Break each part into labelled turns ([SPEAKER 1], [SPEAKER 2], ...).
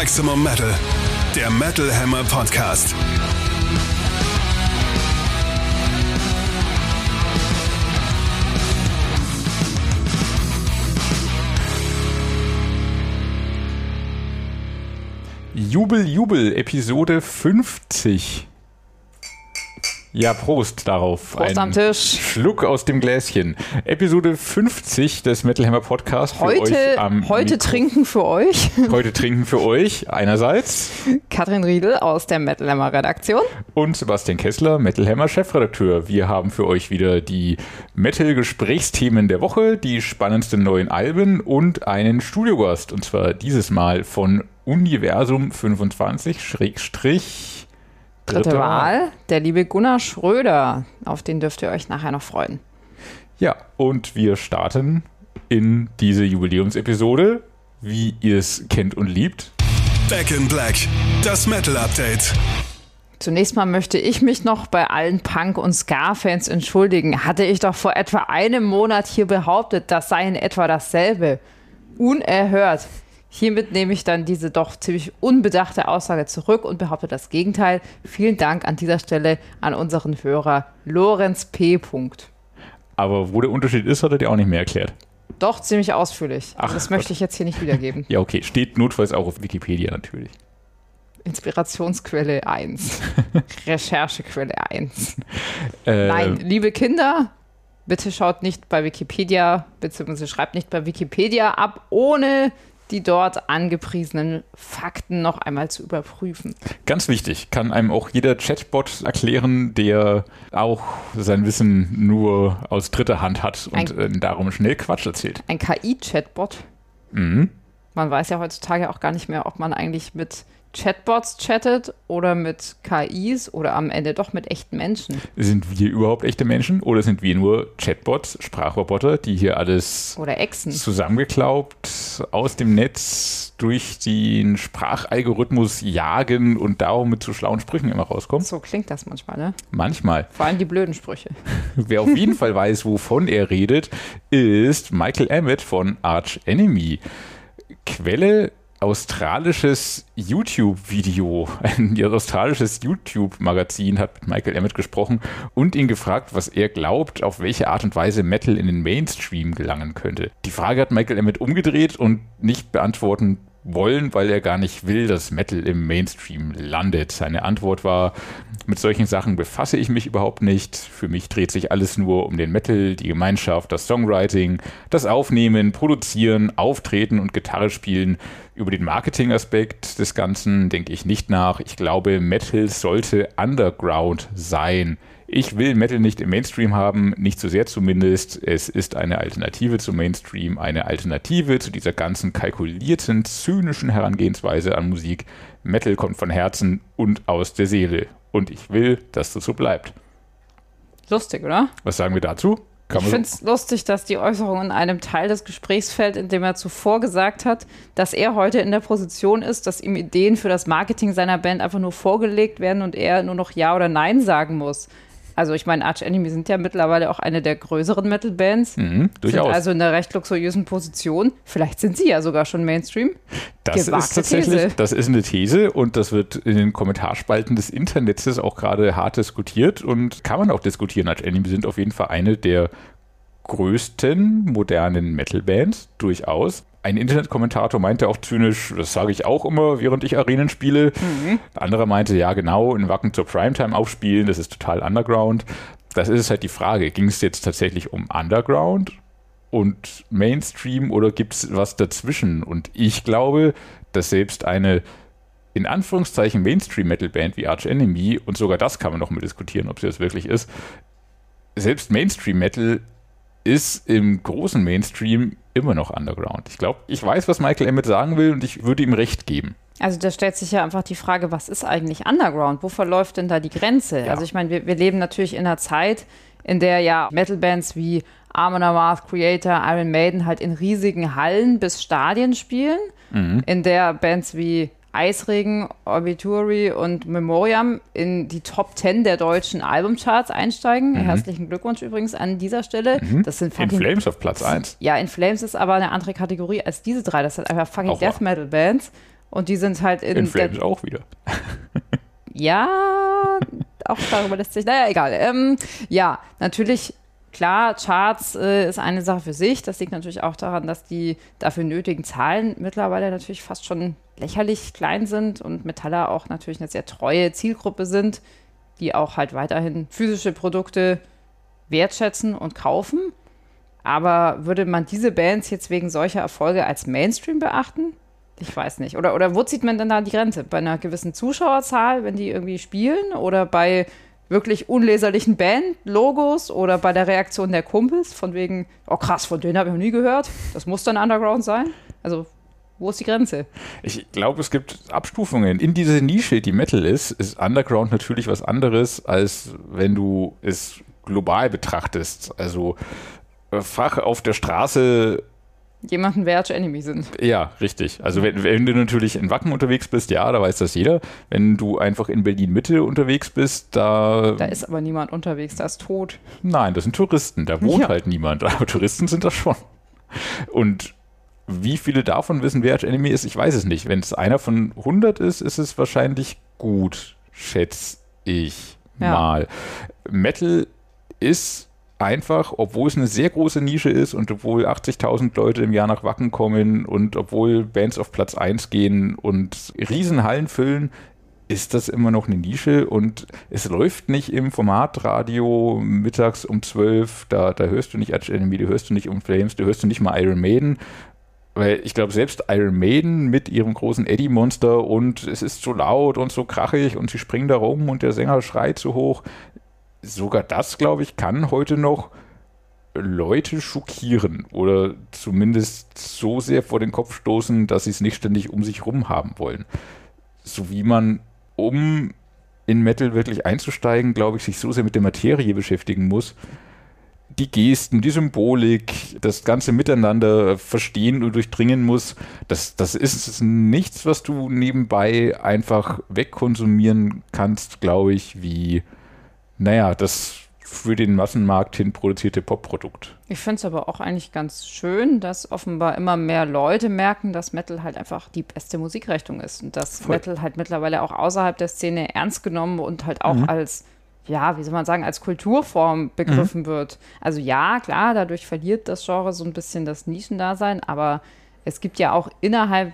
[SPEAKER 1] Maximum Metal, der Metal Hammer Podcast.
[SPEAKER 2] Jubel, Jubel, Episode 50. Ja, Prost darauf.
[SPEAKER 3] Prost
[SPEAKER 2] Ein
[SPEAKER 3] am Tisch.
[SPEAKER 2] Schluck aus dem Gläschen. Episode 50 des Metal Hammer Podcasts. Für
[SPEAKER 3] Heute,
[SPEAKER 2] euch am
[SPEAKER 3] heute
[SPEAKER 2] Mikro-
[SPEAKER 3] trinken für euch
[SPEAKER 2] Heute trinken für euch einerseits
[SPEAKER 3] Katrin Riedel aus der Metal Hammer Redaktion.
[SPEAKER 2] und Sebastian Kessler, Metal Hammer Chefredakteur. Wir haben für euch wieder die Metal-Gesprächsthemen der Woche, die spannendsten neuen Alben und einen Studiogast. Und zwar dieses Mal von Universum 25 Schrägstrich
[SPEAKER 3] Dritte Wahl, der liebe Gunnar Schröder. Auf den dürft ihr euch nachher noch freuen.
[SPEAKER 2] Ja, und wir starten in diese Jubiläumsepisode, wie ihr es kennt und liebt.
[SPEAKER 1] Back in Black, das Metal Update.
[SPEAKER 3] Zunächst mal möchte ich mich noch bei allen Punk- und Ska-Fans entschuldigen. Hatte ich doch vor etwa einem Monat hier behauptet, das sei in etwa dasselbe. Unerhört. Hiermit nehme ich dann diese doch ziemlich unbedachte Aussage zurück und behaupte das Gegenteil. Vielen Dank an dieser Stelle an unseren Hörer Lorenz P.
[SPEAKER 2] Aber wo der Unterschied ist, hat er dir auch nicht mehr erklärt.
[SPEAKER 3] Doch ziemlich ausführlich.
[SPEAKER 2] Ach
[SPEAKER 3] das
[SPEAKER 2] Gott.
[SPEAKER 3] möchte ich jetzt hier nicht wiedergeben.
[SPEAKER 2] Ja, okay, steht notfalls auch auf Wikipedia natürlich.
[SPEAKER 3] Inspirationsquelle 1. Recherchequelle 1.
[SPEAKER 2] Äh,
[SPEAKER 3] Nein, liebe Kinder, bitte schaut nicht bei Wikipedia, beziehungsweise schreibt nicht bei Wikipedia ab, ohne die dort angepriesenen Fakten noch einmal zu überprüfen.
[SPEAKER 2] Ganz wichtig, kann einem auch jeder Chatbot erklären, der auch sein Wissen nur aus dritter Hand hat und äh, darum schnell Quatsch erzählt.
[SPEAKER 3] Ein KI-Chatbot.
[SPEAKER 2] Mhm.
[SPEAKER 3] Man weiß ja heutzutage auch gar nicht mehr, ob man eigentlich mit Chatbots chattet oder mit KIs oder am Ende doch mit echten Menschen.
[SPEAKER 2] Sind wir überhaupt echte Menschen oder sind wir nur Chatbots, Sprachroboter, die hier alles
[SPEAKER 3] Oder Echsen.
[SPEAKER 2] zusammengeklaubt aus dem Netz durch den Sprachalgorithmus jagen und darum mit zu schlauen Sprüchen immer rauskommen?
[SPEAKER 3] So klingt das manchmal, ne?
[SPEAKER 2] Manchmal.
[SPEAKER 3] Vor allem die blöden Sprüche.
[SPEAKER 2] Wer auf jeden Fall weiß, wovon er redet, ist Michael Emmett von Arch Enemy. Quelle australisches YouTube-Video. Ein australisches YouTube-Magazin hat mit Michael Emmett gesprochen und ihn gefragt, was er glaubt, auf welche Art und Weise Metal in den Mainstream gelangen könnte. Die Frage hat Michael Emmett umgedreht und nicht beantworten wollen, weil er gar nicht will, dass Metal im Mainstream landet. Seine Antwort war, mit solchen Sachen befasse ich mich überhaupt nicht. Für mich dreht sich alles nur um den Metal, die Gemeinschaft, das Songwriting, das Aufnehmen, Produzieren, Auftreten und Gitarre spielen. Über den Marketingaspekt des Ganzen denke ich nicht nach. Ich glaube, Metal sollte Underground sein. Ich will Metal nicht im Mainstream haben, nicht so sehr zumindest. Es ist eine Alternative zum Mainstream, eine Alternative zu dieser ganzen kalkulierten, zynischen Herangehensweise an Musik. Metal kommt von Herzen und aus der Seele. Und ich will, dass das so bleibt.
[SPEAKER 3] Lustig, oder?
[SPEAKER 2] Was sagen wir dazu?
[SPEAKER 3] Ich finde es lustig, dass die Äußerung in einem Teil des Gesprächs fällt, in dem er zuvor gesagt hat, dass er heute in der Position ist, dass ihm Ideen für das Marketing seiner Band einfach nur vorgelegt werden und er nur noch Ja oder Nein sagen muss. Also ich meine, Arch Enemy sind ja mittlerweile auch eine der größeren Metal-Bands.
[SPEAKER 2] mhm,
[SPEAKER 3] Sind
[SPEAKER 2] durchaus.
[SPEAKER 3] also in einer recht luxuriösen Position. Vielleicht sind sie ja sogar schon Mainstream.
[SPEAKER 2] Das
[SPEAKER 3] Gewagte
[SPEAKER 2] ist tatsächlich,
[SPEAKER 3] These.
[SPEAKER 2] das ist eine These und das wird in den Kommentarspalten des Internets auch gerade hart diskutiert und kann man auch diskutieren. Als Enemy sind auf jeden Fall eine der größten modernen Metal-Bands, durchaus. Ein Internetkommentator meinte auch zynisch, das sage ich auch immer, während ich Arenen spiele. Ein anderer meinte, ja genau, in Wacken zur Primetime aufspielen, das ist total Underground. Das ist halt die Frage, ging es jetzt tatsächlich um Underground und Mainstream oder gibt es was dazwischen? Und ich glaube, dass selbst eine in Anführungszeichen Mainstream-Metal-Band wie Arch Enemy, und sogar das kann man noch mal diskutieren, ob sie das wirklich ist, selbst Mainstream-Metal ist im großen Mainstream immer noch Underground. Ich glaube, ich weiß, was Michael Emmett sagen will und ich würde ihm recht geben.
[SPEAKER 3] Also da stellt sich ja einfach die Frage, was ist eigentlich Underground? Wo verläuft denn da die Grenze?
[SPEAKER 2] Ja.
[SPEAKER 3] Also ich meine, wir, wir leben natürlich in einer Zeit, in der ja Metal-Bands wie Armin Amarth, Creator, Iron Maiden halt in riesigen Hallen bis Stadien spielen, in der Bands wie Eisregen, Obituary und Memoriam in die Top 10 der deutschen Albumcharts einsteigen. Herzlichen Glückwunsch übrigens an dieser Stelle. Das sind
[SPEAKER 2] In
[SPEAKER 3] fucking
[SPEAKER 2] Flames auf Platz 1.
[SPEAKER 3] ja, In Flames ist aber eine andere Kategorie als diese drei. Das sind einfach fucking
[SPEAKER 2] Auch wahr.
[SPEAKER 3] Death Metal Bands. Und die sind halt in.
[SPEAKER 2] In Flames auch wieder.
[SPEAKER 3] Ja, auch darüber lässt sich. Naja, egal. Ähm, ja, natürlich, klar, Charts äh, ist eine Sache für sich. Das liegt natürlich auch daran, dass die dafür nötigen Zahlen mittlerweile natürlich fast schon lächerlich klein sind und Metaller auch natürlich eine sehr treue Zielgruppe sind, die auch halt weiterhin physische Produkte wertschätzen und kaufen. Aber würde man diese Bands jetzt wegen solcher Erfolge als Mainstream beachten? Ich weiß nicht. Oder, oder wo zieht man denn da die Grenze? Bei einer gewissen Zuschauerzahl, wenn die irgendwie spielen? Oder bei wirklich unleserlichen Band-Logos? Oder bei der Reaktion der Kumpels? Von wegen, oh krass, von denen habe ich noch nie gehört. Das muss dann Underground sein? Also, wo ist die Grenze?
[SPEAKER 2] Ich glaube, es gibt Abstufungen. In dieser Nische, die Metal ist, ist Underground natürlich was anderes, als wenn du es global betrachtest. Also äh, Fach auf der Straße
[SPEAKER 3] Jemanden wer Arch Enemy sind.
[SPEAKER 2] Ja, richtig. Also wenn, wenn, du natürlich in Wacken unterwegs bist, ja, da weiß das jeder. Wenn du einfach in Berlin Mitte unterwegs bist, da.
[SPEAKER 3] Da ist aber niemand unterwegs, da ist tot.
[SPEAKER 2] Nein, das sind Touristen, da wohnt ja. halt niemand. Aber Touristen sind das schon. Und wie viele davon wissen, wer Arch Enemy ist, ich weiß es nicht. Wenn es einer von 100 ist, ist es wahrscheinlich gut, schätze ich ja. mal. Metal ist einfach, obwohl es eine sehr große Nische ist und obwohl 80.000 Leute im Jahr nach Wacken kommen und obwohl Bands auf Platz 1 gehen und Riesenhallen füllen, ist das immer noch eine Nische und es läuft nicht im Formatradio mittags um 12, da, da hörst du nicht Arch Enemy, da hörst du nicht Um Flames, da hörst du nicht mal Iron Maiden, weil ich glaube, selbst Iron Maiden mit ihrem großen Eddie-Monster und es ist so laut und so krachig und sie springen da rum und der Sänger schreit so hoch, sogar das, glaube ich, kann heute noch Leute schockieren oder zumindest so sehr vor den Kopf stoßen, dass sie es nicht ständig um sich rum haben wollen. So wie man, um in Metal wirklich einzusteigen, glaube ich, sich so sehr mit der Materie beschäftigen muss, die Gesten, die Symbolik, das ganze Miteinander verstehen und durchdringen muss, das, das ist nichts, was du nebenbei einfach wegkonsumieren kannst, glaube ich, wie naja, das für den Massenmarkt hin produzierte Popprodukt.
[SPEAKER 3] Ich finde es aber auch eigentlich ganz schön, dass offenbar immer mehr Leute merken, dass Metal halt einfach die beste Musikrichtung ist und dass Voll. Metal halt mittlerweile auch außerhalb der Szene ernst genommen und halt auch mhm. als ja, wie soll man sagen, als Kulturform begriffen mhm. wird. Also ja, klar, dadurch verliert das Genre so ein bisschen das Nischendasein, aber es gibt ja auch innerhalb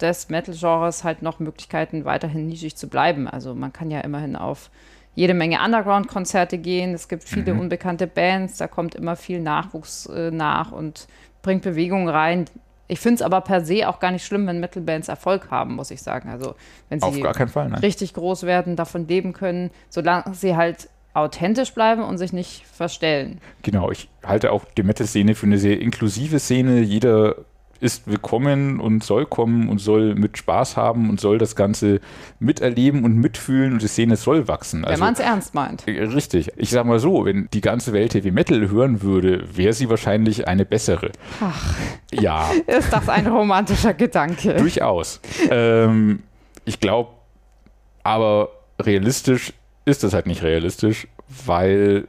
[SPEAKER 3] des Metal-Genres halt noch Möglichkeiten, weiterhin nischig zu bleiben. Also man kann ja immerhin auf jede Menge Underground-Konzerte gehen. Es gibt viele mhm. unbekannte Bands, da kommt immer viel Nachwuchs äh, nach und bringt Bewegung rein. Ich finde es aber per se auch gar nicht schlimm, wenn Metal-Bands Erfolg haben, muss ich sagen. Also wenn sie
[SPEAKER 2] Fall,
[SPEAKER 3] richtig groß werden, davon leben können, solange sie halt authentisch bleiben und sich nicht verstellen.
[SPEAKER 2] Genau, ich halte auch die Metal-Szene für eine sehr inklusive Szene. Jeder ist willkommen und soll kommen und soll mit Spaß haben und soll das Ganze miterleben und mitfühlen und die Szene soll wachsen.
[SPEAKER 3] Also, wenn man es ernst meint.
[SPEAKER 2] Äh, richtig. Ich sag mal so, wenn die ganze Welt Heavy Metal hören würde, wäre sie wahrscheinlich eine bessere.
[SPEAKER 3] Ach. Ja. Ist das ein romantischer Gedanke?
[SPEAKER 2] Durchaus. Ähm, ich glaube, aber realistisch ist das halt nicht realistisch, weil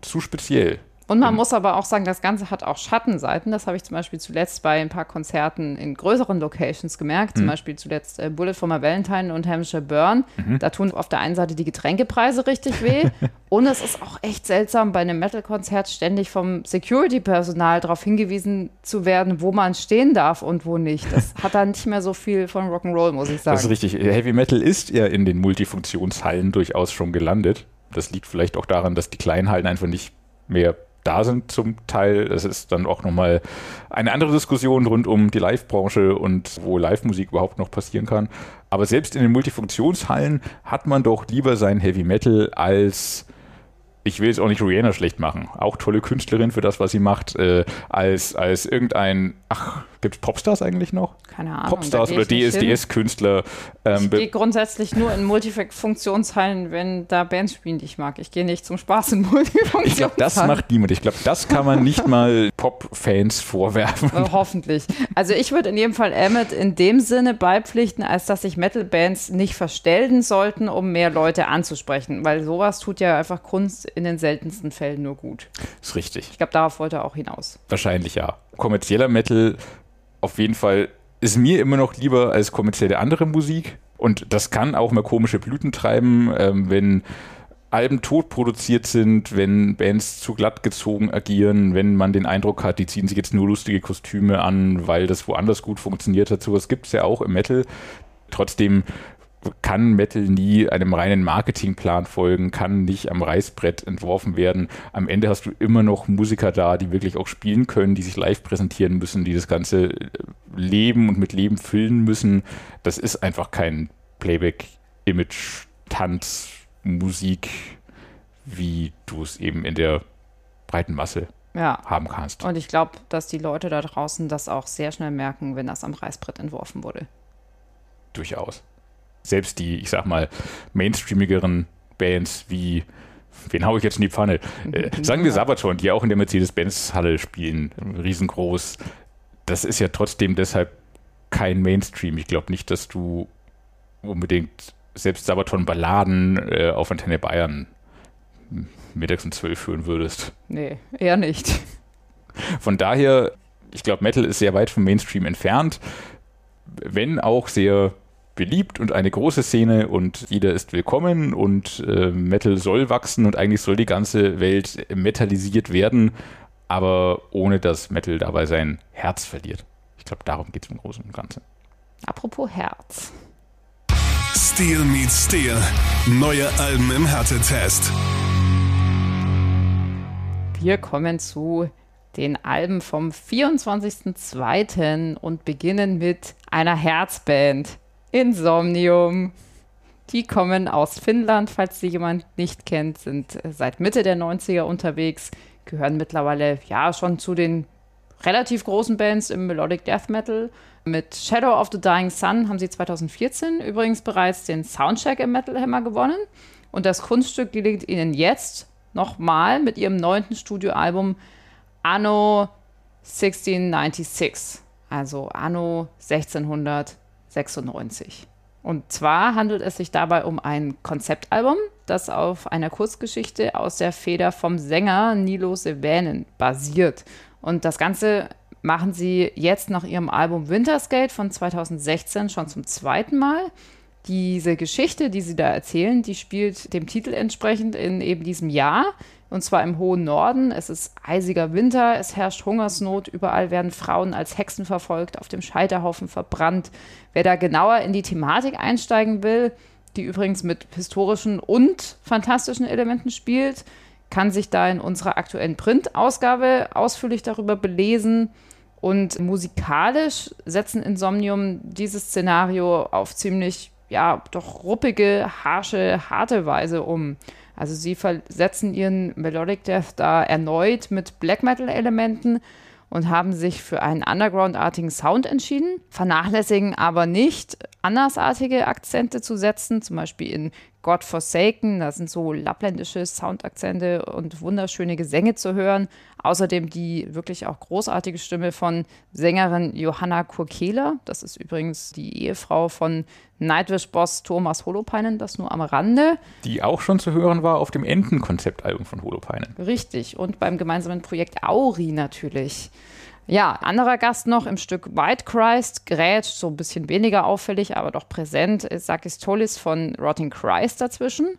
[SPEAKER 2] zu speziell.
[SPEAKER 3] Und man muss aber auch sagen, das Ganze hat auch Schattenseiten. Das habe ich zum Beispiel zuletzt bei ein paar Konzerten in größeren Locations gemerkt. Mhm. Zum Beispiel zuletzt äh, Bullet for my Valentine und Hampshire Burn. Mhm. Da tun auf der einen Seite die Getränkepreise richtig weh. und es ist auch echt seltsam, bei einem Metal-Konzert ständig vom Security-Personal darauf hingewiesen zu werden, wo man stehen darf und wo nicht. Das hat dann nicht mehr so viel von Rock'n'Roll, muss ich sagen.
[SPEAKER 2] Das ist richtig. Heavy Metal ist ja in den Multifunktionshallen durchaus schon gelandet. Das liegt vielleicht auch daran, dass die kleinen Hallen einfach nicht mehr da sind zum Teil. Das ist dann auch nochmal eine andere Diskussion rund um die Live-Branche und wo Live-Musik überhaupt noch passieren kann. Aber selbst in den Multifunktionshallen hat man doch lieber sein Heavy Metal als ich will jetzt auch nicht Rihanna schlecht machen, auch tolle Künstlerin für das, was sie macht, äh, als, als irgendein, ach, gibt es Popstars eigentlich noch?
[SPEAKER 3] Keine Ahnung.
[SPEAKER 2] Popstars oder DSDS-Künstler.
[SPEAKER 3] Ähm, ich gehe grundsätzlich nur in Multifunktionshallen, wenn da Bands spielen, die ich mag. Ich gehe nicht zum Spaß in Multifunktionshallen.
[SPEAKER 2] Ich glaube, das macht niemand. Ich glaube, das kann man nicht mal Pop-Fans vorwerfen.
[SPEAKER 3] Äh, hoffentlich. Also ich würde in jedem Fall Emmett in dem Sinne beipflichten, als dass sich Metal-Bands nicht verstellen sollten, um mehr Leute anzusprechen, weil sowas tut ja einfach Kunst in den seltensten Fällen nur gut.
[SPEAKER 2] Ist richtig.
[SPEAKER 3] Ich glaube, darauf wollte er auch hinaus.
[SPEAKER 2] Wahrscheinlich ja. Kommerzieller Metal auf jeden Fall ist mir immer noch lieber als kommerzielle andere Musik. Und das kann auch mal komische Blüten treiben, ähm, wenn Alben tot produziert sind, wenn Bands zu glatt gezogen agieren, wenn man den Eindruck hat, die ziehen sich jetzt nur lustige Kostüme an, weil das woanders gut funktioniert hat. Sowas gibt es ja auch im Metal. Trotzdem kann Metal nie einem reinen Marketingplan folgen, kann nicht am Reißbrett entworfen werden. Am Ende hast du immer noch Musiker da, die wirklich auch spielen können, die sich live präsentieren müssen, die das Ganze äh, leben und mit Leben füllen müssen. Das ist einfach kein Playback, Image, Tanz, Musik, wie du es eben in der breiten Masse ja. haben kannst.
[SPEAKER 3] Und ich glaube, dass die Leute da draußen das auch sehr schnell merken, wenn das am Reißbrett entworfen wurde.
[SPEAKER 2] Durchaus selbst die, ich sag mal, mainstreamigeren Bands wie wen hau ich jetzt in die Pfanne? Äh, sagen wir Sabaton, die auch in der Mercedes-Benz-Halle spielen, riesengroß. Das ist ja trotzdem deshalb kein Mainstream. Ich glaube nicht, dass du unbedingt selbst Sabaton-Balladen äh, auf Antenne Bayern mittags um zwölf hören würdest.
[SPEAKER 3] Nee, eher nicht.
[SPEAKER 2] Von daher, ich glaube, Metal ist sehr weit vom Mainstream entfernt, wenn auch sehr beliebt und eine große Szene und jeder ist willkommen und äh, Metal soll wachsen und eigentlich soll die ganze Welt metalisiert werden, aber ohne dass Metal dabei sein Herz verliert. Ich glaube, darum geht es im Großen und Ganzen.
[SPEAKER 3] Apropos Herz.
[SPEAKER 1] Steel meets Steel. Neue Alben im Härtetest.
[SPEAKER 3] Wir kommen zu den Alben vom 24.02. und beginnen mit einer Herzband. Insomnium. Die kommen aus Finnland, falls sie jemand nicht kennt, sind seit Mitte der 90er unterwegs, gehören mittlerweile ja schon zu den relativ großen Bands im Melodic Death Metal. Mit Shadow of the Dying Sun haben sie 2014 übrigens bereits den Soundcheck im Metal Hammer gewonnen. Und das Kunststück gelingt ihnen jetzt nochmal mit ihrem neunten Studioalbum Anno 1696. Also Anno 1696. 96. Und zwar handelt es sich dabei um ein Konzeptalbum, das auf einer Kurzgeschichte aus der Feder vom Sänger Nilo Sevänen basiert. Und das Ganze machen sie jetzt nach ihrem Album Winterskate von 2016 schon zum zweiten Mal. Diese Geschichte, die sie da erzählen, die spielt dem Titel entsprechend in eben diesem Jahr und zwar im hohen Norden. Es ist eisiger Winter, es herrscht Hungersnot, überall werden Frauen als Hexen verfolgt, auf dem Scheiterhaufen verbrannt. Wer da genauer in die Thematik einsteigen will, die übrigens mit historischen und fantastischen Elementen spielt, kann sich da in unserer aktuellen Print-Ausgabe ausführlich darüber belesen. Und musikalisch setzen Insomnium dieses Szenario auf ziemlich, ja, doch ruppige, harsche, harte Weise um. Also sie versetzen ihren Melodic Death da erneut mit Black Metal-Elementen und haben sich für einen Underground-artigen Sound entschieden, vernachlässigen aber nicht, andersartige Akzente zu setzen, zum Beispiel in God Forsaken, da sind so lappländische Soundakzente und wunderschöne Gesänge zu hören. Außerdem die wirklich auch großartige Stimme von Sängerin Johanna Kurkela, das ist übrigens die Ehefrau von Nightwish-Boss Thomas Holopainen, das nur am Rande.
[SPEAKER 2] Die auch schon zu hören war auf dem Entenkonzeptalbum von Holopainen.
[SPEAKER 3] Richtig, und beim gemeinsamen Projekt Auri natürlich. Ja, anderer Gast noch im Stück White Christ, grätscht, so ein bisschen weniger auffällig, aber doch präsent, ist Sakis Tollis von Rotting Christ dazwischen.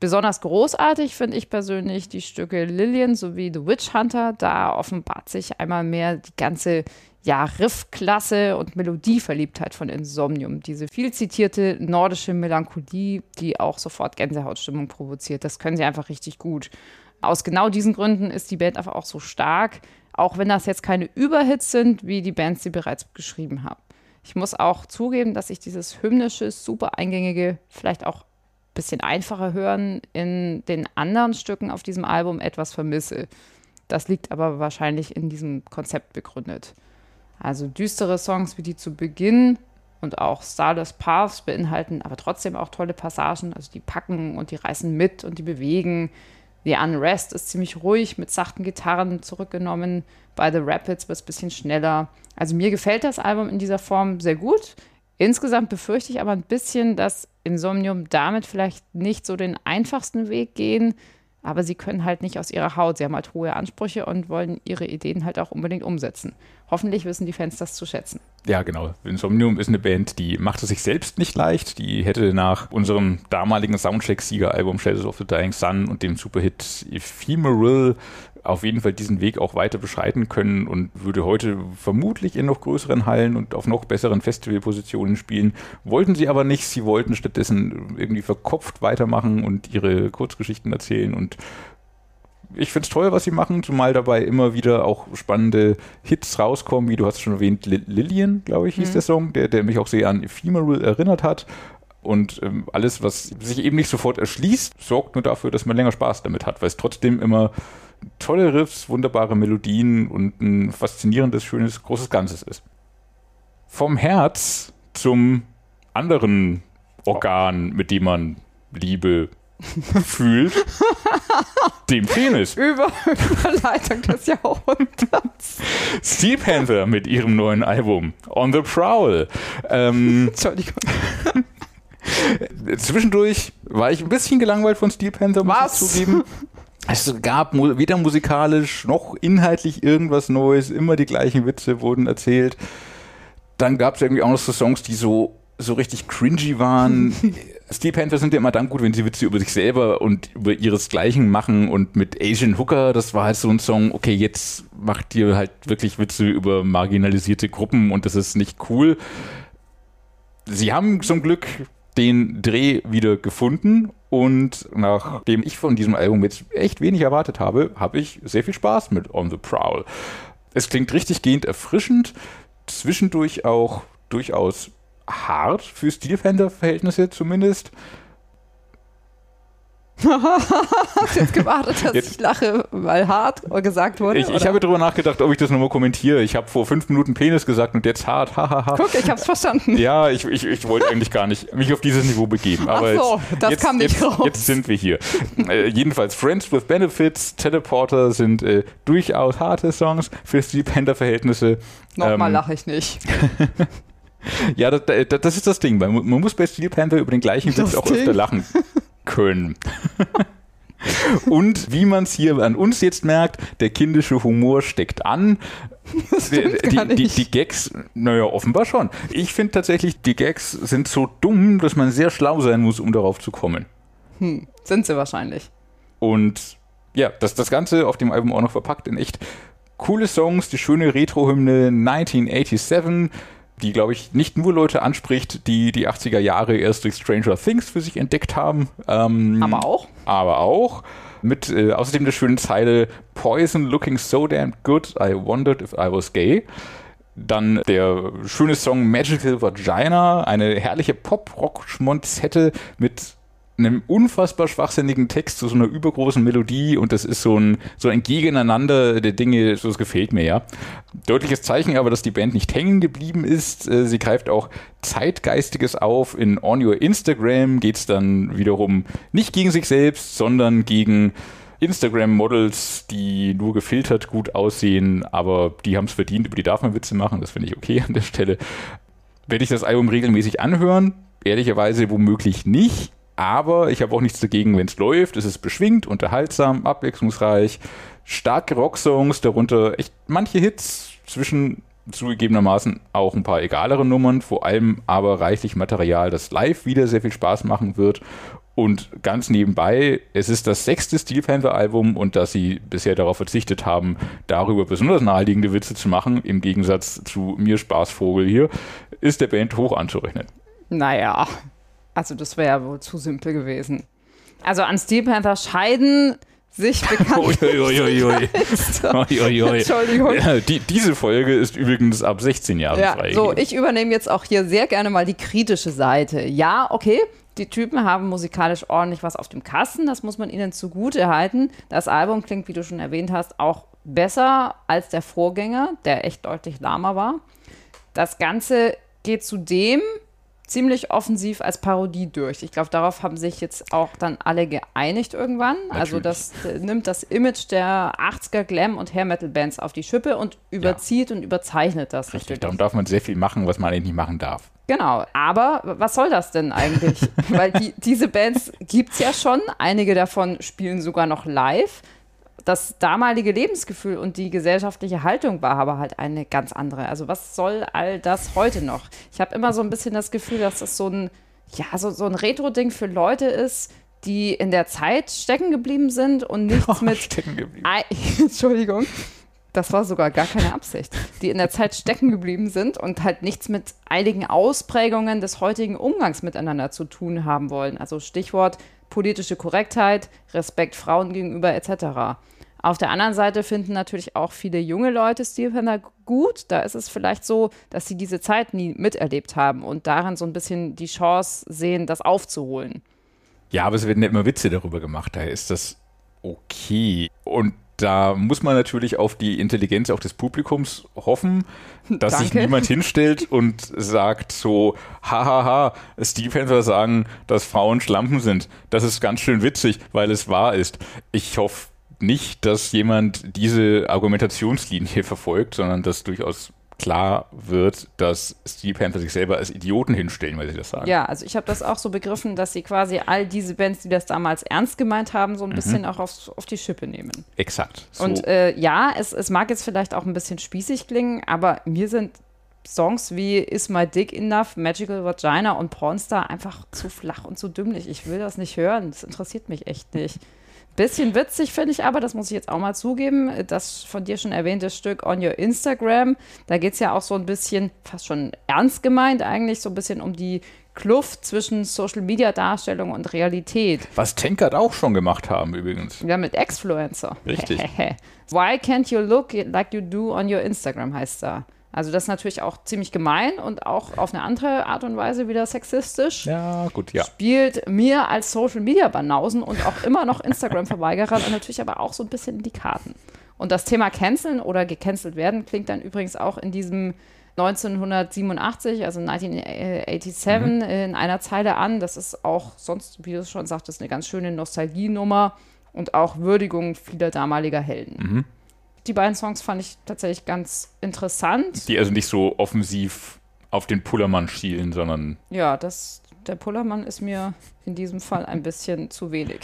[SPEAKER 3] Besonders großartig finde ich persönlich die Stücke Lillian sowie The Witch Hunter. Da offenbart sich einmal mehr die ganze ja, Riffklasse und Melodieverliebtheit von Insomnium. Diese viel zitierte nordische Melancholie, die auch sofort Gänsehautstimmung provoziert. Das können sie einfach richtig gut. Aus genau diesen Gründen ist die Band einfach auch so stark, auch wenn das jetzt keine Überhits sind, wie die Bands sie bereits geschrieben haben. Ich muss auch zugeben, dass ich dieses hymnische, super eingängige, vielleicht auch ein bisschen einfacher hören in den anderen Stücken auf diesem Album etwas vermisse. Das liegt aber wahrscheinlich in diesem Konzept begründet. Also düstere Songs wie die zu Beginn und auch Starless Paths beinhalten aber trotzdem auch tolle Passagen. Also die packen und die reißen mit und die bewegen. The Unrest ist ziemlich ruhig mit sachten Gitarren zurückgenommen. Bei The Rapids wird es ein bisschen schneller. Also mir gefällt das Album in dieser Form sehr gut. Insgesamt befürchte ich aber ein bisschen, dass Insomnium damit vielleicht nicht so den einfachsten Weg gehen. Aber sie können halt nicht aus ihrer Haut. Sie haben halt hohe Ansprüche und wollen ihre Ideen halt auch unbedingt umsetzen. Hoffentlich wissen die Fans das zu schätzen.
[SPEAKER 2] Ja, genau. Insomnium ist eine Band, die macht es sich selbst nicht leicht. Die hätte nach unserem damaligen Soundcheck-Siegeralbum Shadows of the Dying Sun und dem Superhit Ephemeral auf jeden Fall diesen Weg auch weiter beschreiten können und würde heute vermutlich in noch größeren Hallen und auf noch besseren Festivalpositionen spielen. Wollten sie aber nicht. Sie wollten stattdessen irgendwie verkopft weitermachen und ihre Kurzgeschichten erzählen und ich finde es toll, was sie machen, zumal dabei immer wieder auch spannende Hits rauskommen, wie du hast schon erwähnt, Lillian, glaube ich, hieß mhm. der Song, der, der mich auch sehr an Ephemeral erinnert hat. Und ähm, alles, was sich eben nicht sofort erschließt, sorgt nur dafür, dass man länger Spaß damit hat, weil es trotzdem immer tolle Riffs, wunderbare Melodien und ein faszinierendes, schönes, großes Ganzes ist. Vom Herz zum anderen Organ, mit dem man Liebe fühlt, dem Penis.
[SPEAKER 3] Über Überleitung des Jahrhunderts.
[SPEAKER 2] Steel Panther mit ihrem neuen Album On the Prowl. Ähm,
[SPEAKER 3] Entschuldigung.
[SPEAKER 2] Zwischendurch war ich ein bisschen gelangweilt von Steel Panther, muss
[SPEAKER 3] Was?
[SPEAKER 2] ich zugeben. Es gab weder musikalisch noch inhaltlich irgendwas Neues, immer die gleichen Witze wurden erzählt. Dann gab es irgendwie auch noch so Songs, die so, so richtig cringy waren. Steel Panther sind ja immer dann gut, wenn sie Witze über sich selber und über ihresgleichen machen und mit Asian Hooker, das war halt so ein Song, okay, jetzt macht ihr halt wirklich Witze über marginalisierte Gruppen und das ist nicht cool. Sie haben zum Glück den Dreh wieder gefunden und nachdem ich von diesem Album jetzt echt wenig erwartet habe, habe ich sehr viel Spaß mit On the Prowl. Es klingt richtig gehend erfrischend, zwischendurch auch durchaus hart für Steelfender-Verhältnisse zumindest.
[SPEAKER 3] Hast jetzt gewartet, dass jetzt. ich lache, weil hart gesagt wurde?
[SPEAKER 2] Ich, ich habe darüber nachgedacht, ob ich das nochmal kommentiere. Ich habe vor fünf Minuten Penis gesagt und jetzt hart. Hahaha.
[SPEAKER 3] Guck, ich habe es verstanden.
[SPEAKER 2] Ja, ich, ich, ich wollte eigentlich gar nicht mich auf dieses Niveau begeben. Aber
[SPEAKER 3] Ach so,
[SPEAKER 2] jetzt,
[SPEAKER 3] das
[SPEAKER 2] jetzt,
[SPEAKER 3] kam nicht raus.
[SPEAKER 2] Jetzt sind wir hier. äh, jedenfalls Friends with Benefits, Teleporter sind äh, durchaus harte Songs für Steel Panther-Verhältnisse.
[SPEAKER 3] Nochmal ähm, lache ich nicht.
[SPEAKER 2] ja, das, das, ist das Ding. Man, muss bei Steel Panther über den gleichen Witz auch öfter lachen können. Und wie man es hier an uns jetzt merkt, der kindische Humor steckt an. Die, die, die, Gags, naja, offenbar schon. Ich finde tatsächlich, die Gags sind so dumm, dass man sehr schlau sein muss, um darauf zu kommen.
[SPEAKER 3] Hm, sind sie wahrscheinlich.
[SPEAKER 2] Und ja, das, das Ganze auf dem Album auch noch verpackt in echt coole Songs, die schöne Retro-Hymne 1987 die, glaube ich, nicht nur Leute anspricht, die die 80er Jahre erst durch Stranger Things für sich entdeckt haben.
[SPEAKER 3] Ähm, aber auch.
[SPEAKER 2] Aber auch. Mit äh, außerdem der schönen Zeile Poison looking so damn good, I wondered if I was gay. Dann der schöne Song Magical Vagina, eine herrliche Pop-Rock-Schmonzette mit einem unfassbar schwachsinnigen Text zu so einer übergroßen Melodie und das ist so ein, so ein Gegeneinander der Dinge, das gefällt mir ja. Deutliches Zeichen aber, dass die Band nicht hängen geblieben ist. Äh, sie greift auch Zeitgeistiges auf. In On Your Instagram geht es dann wiederum nicht gegen sich selbst, sondern gegen Instagram-Models, die nur gefiltert gut aussehen, aber die haben es verdient, über die darf man Witze machen, das finde ich okay an der Stelle. Werde ich das Album regelmäßig anhören? Ehrlicherweise womöglich nicht aber ich habe auch nichts dagegen, wenn es läuft. Es ist beschwingt, unterhaltsam, abwechslungsreich, starke Rocksongs, darunter echt manche Hits zwischen zugegebenermaßen auch ein paar egalere Nummern, vor allem aber reichlich Material, das live wieder sehr viel Spaß machen wird. Und ganz nebenbei, es ist das sechste Steel Panther Album und dass sie bisher darauf verzichtet haben, darüber besonders naheliegende Witze zu machen, im Gegensatz zu mir Spaßvogel hier, ist der Band hoch anzurechnen.
[SPEAKER 3] Naja, also das wäre ja wohl zu simpel gewesen. Also an Steel Panther scheiden sich bekannt.
[SPEAKER 2] Uiuiui. Entschuldigung. Ja, die, diese Folge ist übrigens ab 16 Jahren ja, frei.
[SPEAKER 3] So, ich übernehme jetzt auch hier sehr gerne mal die kritische Seite. Ja, okay, die Typen haben musikalisch ordentlich was auf dem Kasten, das muss man ihnen zugute halten. Das Album klingt, wie du schon erwähnt hast, auch besser als der Vorgänger, der echt deutlich lahmer war. Das Ganze geht zudem ziemlich offensiv als Parodie durch. Ich glaube, darauf haben sich jetzt auch dann alle geeinigt irgendwann. Also das äh, nimmt das Image der 80er Glam- und Hair-Metal-Bands auf die Schippe und überzieht und überzeichnet das.
[SPEAKER 2] Richtig,
[SPEAKER 3] natürlich.
[SPEAKER 2] darum darf man sehr viel machen, was man eigentlich nicht machen darf.
[SPEAKER 3] Genau, aber was soll das denn eigentlich? Weil die, diese Bands gibt es ja schon, einige davon spielen sogar noch live. Das damalige Lebensgefühl und die gesellschaftliche Haltung war aber halt eine ganz andere. Also was soll all das heute noch? Ich habe immer so ein bisschen das Gefühl, dass das so ein, ja, so, so ein Retro-Ding für Leute ist, die in der Zeit stecken geblieben sind und nichts mit
[SPEAKER 2] Stecken geblieben.
[SPEAKER 3] Entschuldigung. Das war sogar gar keine Absicht. Die in der Zeit stecken geblieben sind und halt nichts mit einigen Ausprägungen des heutigen Umgangs miteinander zu tun haben wollen. Also Stichwort politische Korrektheit, Respekt Frauen gegenüber etc. Auf der anderen Seite finden natürlich auch viele junge Leute Steel gut. Da ist es vielleicht so, dass sie diese Zeit nie miterlebt haben und darin so ein bisschen die Chance sehen, das aufzuholen.
[SPEAKER 2] Ja, aber es werden ja immer Witze darüber gemacht, daher ist das okay. Und da muss man natürlich auf die Intelligenz auch des Publikums hoffen, dass sich
[SPEAKER 3] Danke.
[SPEAKER 2] niemand hinstellt und sagt so, hahaha, Steve Panther sagen, dass Frauen Schlampen sind. Das ist ganz schön witzig, weil es wahr ist. Ich hoffe nicht, dass jemand diese Argumentationslinie verfolgt, sondern dass durchaus klar wird, dass Steel Panther sich selber als Idioten hinstellen, weil sie das sagen.
[SPEAKER 3] Ja, also ich habe das auch so begriffen, dass sie quasi all diese Bands, die das damals ernst gemeint haben, so ein bisschen auch auf, auf die Schippe nehmen.
[SPEAKER 2] Exakt. So.
[SPEAKER 3] Und äh, ja, es, es mag jetzt vielleicht auch ein bisschen spießig klingen, aber mir sind Songs wie Is My Dick Enough, Magical Vagina und Pornstar einfach zu flach und zu dümmlich. Ich will das nicht hören. Das interessiert mich echt nicht. Bisschen witzig finde ich aber, das muss ich jetzt auch mal zugeben, das von dir schon erwähnte Stück On Your Instagram, da geht es ja auch so ein bisschen, fast schon ernst gemeint eigentlich, so ein bisschen um die Kluft zwischen Social-Media-Darstellung und Realität.
[SPEAKER 2] Was Tankard auch schon gemacht haben übrigens.
[SPEAKER 3] Ja, mit Exfluencer.
[SPEAKER 2] Richtig.
[SPEAKER 3] Why can't you look like you do on your Instagram heißt da. Also das ist natürlich auch ziemlich gemein und auch auf eine andere Art und Weise wieder sexistisch.
[SPEAKER 2] Ja, gut, ja.
[SPEAKER 3] Spielt mir als Social Media Banausen und auch immer noch Instagram-Verweigerer natürlich aber auch so ein bisschen in die Karten. Und das Thema Canceln oder gecancelt werden klingt dann übrigens auch in diesem 1987, also 1987, in einer Zeile an. Das ist auch sonst, wie du es schon sagtest, eine ganz schöne Nostalgienummer und auch Würdigung vieler damaliger Helden. Die beiden Songs fand ich tatsächlich ganz interessant.
[SPEAKER 2] Die also nicht so offensiv auf den Pullermann schielen, sondern
[SPEAKER 3] Ja, das, der Pullermann ist mir in diesem Fall ein bisschen zu wenig.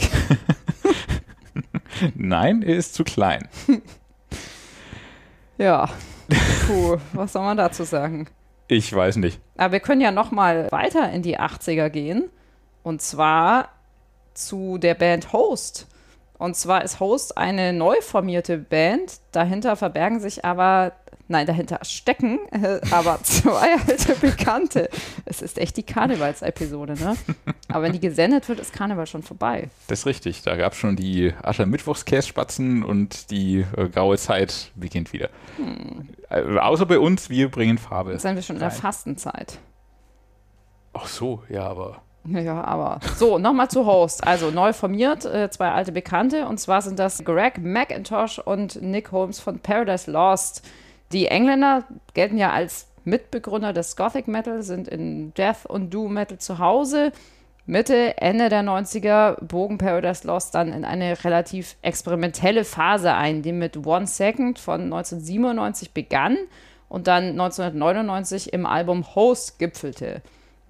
[SPEAKER 2] nein, er ist zu klein.
[SPEAKER 3] Ja, puh, was soll man dazu sagen?
[SPEAKER 2] Ich weiß nicht.
[SPEAKER 3] Aber wir können ja noch mal weiter in die 80er gehen. Und zwar zu der Band Host. Und zwar ist Host eine neu formierte Band. Dahinter verbergen sich aber, nein, dahinter stecken äh, aber zwei alte Bekannte. Es ist echt die Karnevals-Episode, ne? Aber wenn die gesendet wird, ist Karneval schon vorbei.
[SPEAKER 2] Das ist richtig. Da gab es schon die Aschermittwochskässpatzen und die äh, graue Zeit beginnt wieder. Äh, außer bei uns, wir bringen Farbe.
[SPEAKER 3] Jetzt sind wir schon in der
[SPEAKER 2] rein.
[SPEAKER 3] Fastenzeit.
[SPEAKER 2] Ach so, ja, aber
[SPEAKER 3] Ja, aber. So, nochmal zu Host. Also neu formiert, äh, zwei alte Bekannte. Und zwar sind das Greg McIntosh und Nick Holmes von Paradise Lost. Die Engländer gelten ja als Mitbegründer des Gothic Metal, sind in Death und Doom Metal zu Hause. Mitte, Ende der 90er bogen Paradise Lost dann in eine relativ experimentelle Phase ein, die mit One Second von 1997 begann und dann 1999 im Album Host gipfelte.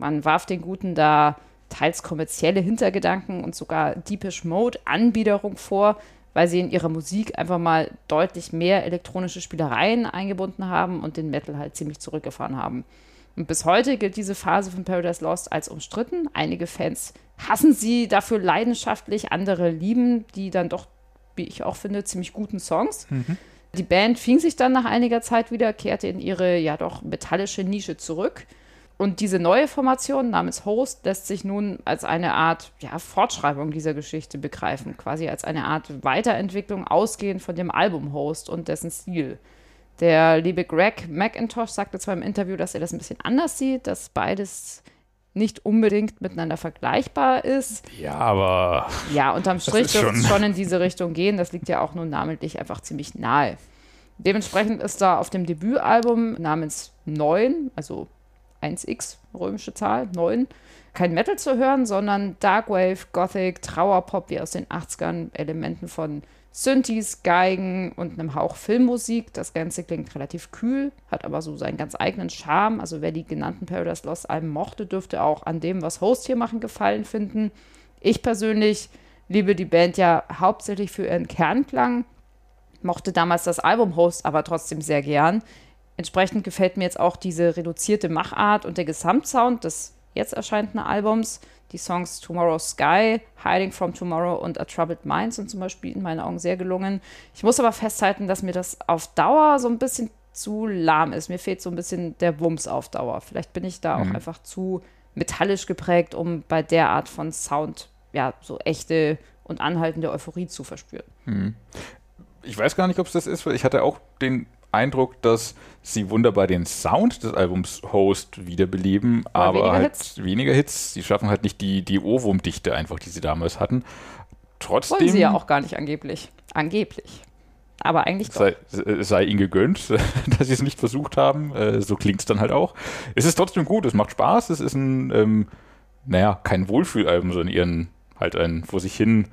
[SPEAKER 3] Man warf den Guten da teils kommerzielle Hintergedanken und sogar Deepish Mode Anbiederung vor, weil sie in ihrer Musik einfach mal deutlich mehr elektronische Spielereien eingebunden haben und den Metal halt ziemlich zurückgefahren haben. Und bis heute gilt diese Phase von Paradise Lost als umstritten. Einige Fans hassen sie dafür leidenschaftlich, andere lieben die dann doch, wie ich auch finde, ziemlich guten Songs. Die Band fing sich dann nach einiger Zeit wieder, kehrte in ihre ja doch metallische Nische zurück. Und diese neue Formation namens Host lässt sich nun als eine Art ja, Fortschreibung dieser Geschichte begreifen, quasi als eine Art Weiterentwicklung ausgehend von dem Album Host und dessen Stil. Der liebe Greg McIntosh sagte zwar im Interview, dass er das ein bisschen anders sieht, dass beides nicht unbedingt miteinander vergleichbar ist.
[SPEAKER 2] ja, aber
[SPEAKER 3] Ja, unterm Strich wird es schon in diese Richtung gehen. Das liegt ja auch nun namentlich einfach ziemlich nahe. Dementsprechend ist da auf dem Debütalbum namens Neun, also 1x, römische Zahl, 9, kein Metal zu hören, sondern Darkwave, Gothic, Trauerpop wie aus den 80ern, Elementen von Synthes, Geigen und einem Hauch Filmmusik. Das Ganze klingt relativ kühl, hat aber so seinen ganz eigenen Charme. Also wer die genannten Paradise Lost Alben mochte, dürfte auch an dem, was Host hier machen, gefallen finden. Ich persönlich liebe die Band ja hauptsächlich für ihren Kernklang, mochte damals das Album Host aber trotzdem sehr gern. Entsprechend gefällt mir jetzt auch diese reduzierte Machart und der Gesamtsound des jetzt erscheinenden Albums. Die Songs Tomorrow's Sky, Hiding from Tomorrow und A Troubled Mind sind zum Beispiel in meinen Augen sehr gelungen. Ich muss aber festhalten, dass mir das auf Dauer so ein bisschen zu lahm ist. Mir fehlt so ein bisschen der Wumms auf Dauer. Vielleicht bin ich da mhm. auch einfach zu metallisch geprägt, um bei der Art von Sound ja so echte und anhaltende Euphorie zu verspüren. Mhm.
[SPEAKER 2] Ich weiß gar nicht, ob es das ist, weil ich hatte auch den Eindruck, dass sie wunderbar den Sound des Albums Host wiederbeleben, aber, aber weniger halt Hits. weniger Hits. Sie schaffen halt nicht die, die Ohrwurmdichte einfach, die sie damals hatten. Trotzdem. Wollen
[SPEAKER 3] sie ja auch gar nicht angeblich. Angeblich. Aber eigentlich
[SPEAKER 2] doch. Sei, es sei ihnen gegönnt, dass sie es nicht versucht haben. Äh, so klingt es dann halt auch. Es ist trotzdem gut, es macht Spaß. Es ist ein, ähm, naja, kein Wohlfühlalbum, sondern ihren halt ein vor sich hin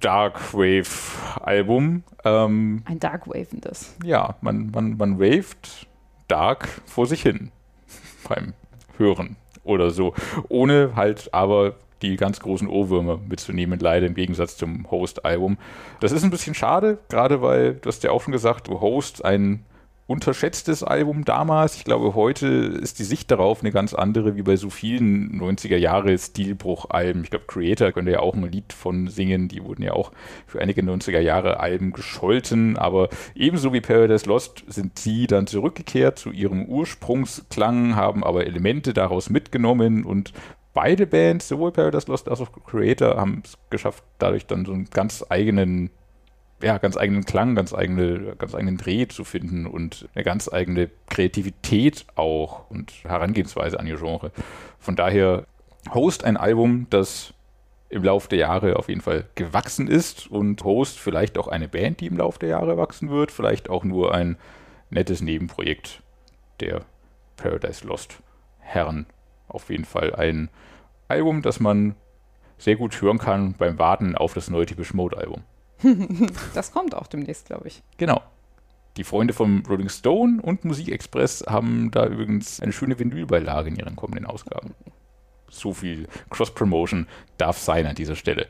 [SPEAKER 2] Darkwave-Album.
[SPEAKER 3] Ähm, Ein Darkwavendes.
[SPEAKER 2] Ja, man, man, man waved Dark vor sich hin beim Hören oder so. Ohne halt aber die ganz großen Ohrwürmer mitzunehmen, leider im Gegensatz zum Host-Album. Das ist ein bisschen schade, gerade weil, du hast ja auch schon gesagt, Host ein unterschätztes Album damals. Ich glaube, heute ist die Sicht darauf eine ganz andere, wie bei so vielen 90er Jahre Stilbruch-Alben. Ich glaube, Creator könnte ja auch ein Lied von singen. Die wurden ja auch für einige 90er Jahre Alben gescholten. Aber ebenso wie Paradise Lost sind sie dann zurückgekehrt zu ihrem Ursprungsklang, haben aber Elemente daraus mitgenommen und beide Bands, sowohl Paradise Lost als auch Creator, haben es geschafft, dadurch dann so einen ganz eigenen ja, ganz eigenen Klang, ganz, eigene, ganz eigenen Dreh zu finden und eine ganz eigene Kreativität auch und Herangehensweise an ihr Genre. Von daher Host ein Album, das im Laufe der Jahre auf jeden Fall gewachsen ist und Host vielleicht auch eine Band, die im Laufe der Jahre wachsen wird, vielleicht auch nur ein nettes Nebenprojekt der Paradise Lost Herren. Auf jeden Fall ein Album, das man sehr gut hören kann beim Warten auf das neue Typisch Mode Album.
[SPEAKER 3] das kommt auch demnächst, glaube ich.
[SPEAKER 2] Genau. Die Freunde vom Rolling Stone und Musikexpress haben da übrigens eine schöne Vinylbeilage in ihren kommenden Ausgaben. So viel Cross-Promotion darf sein an dieser Stelle.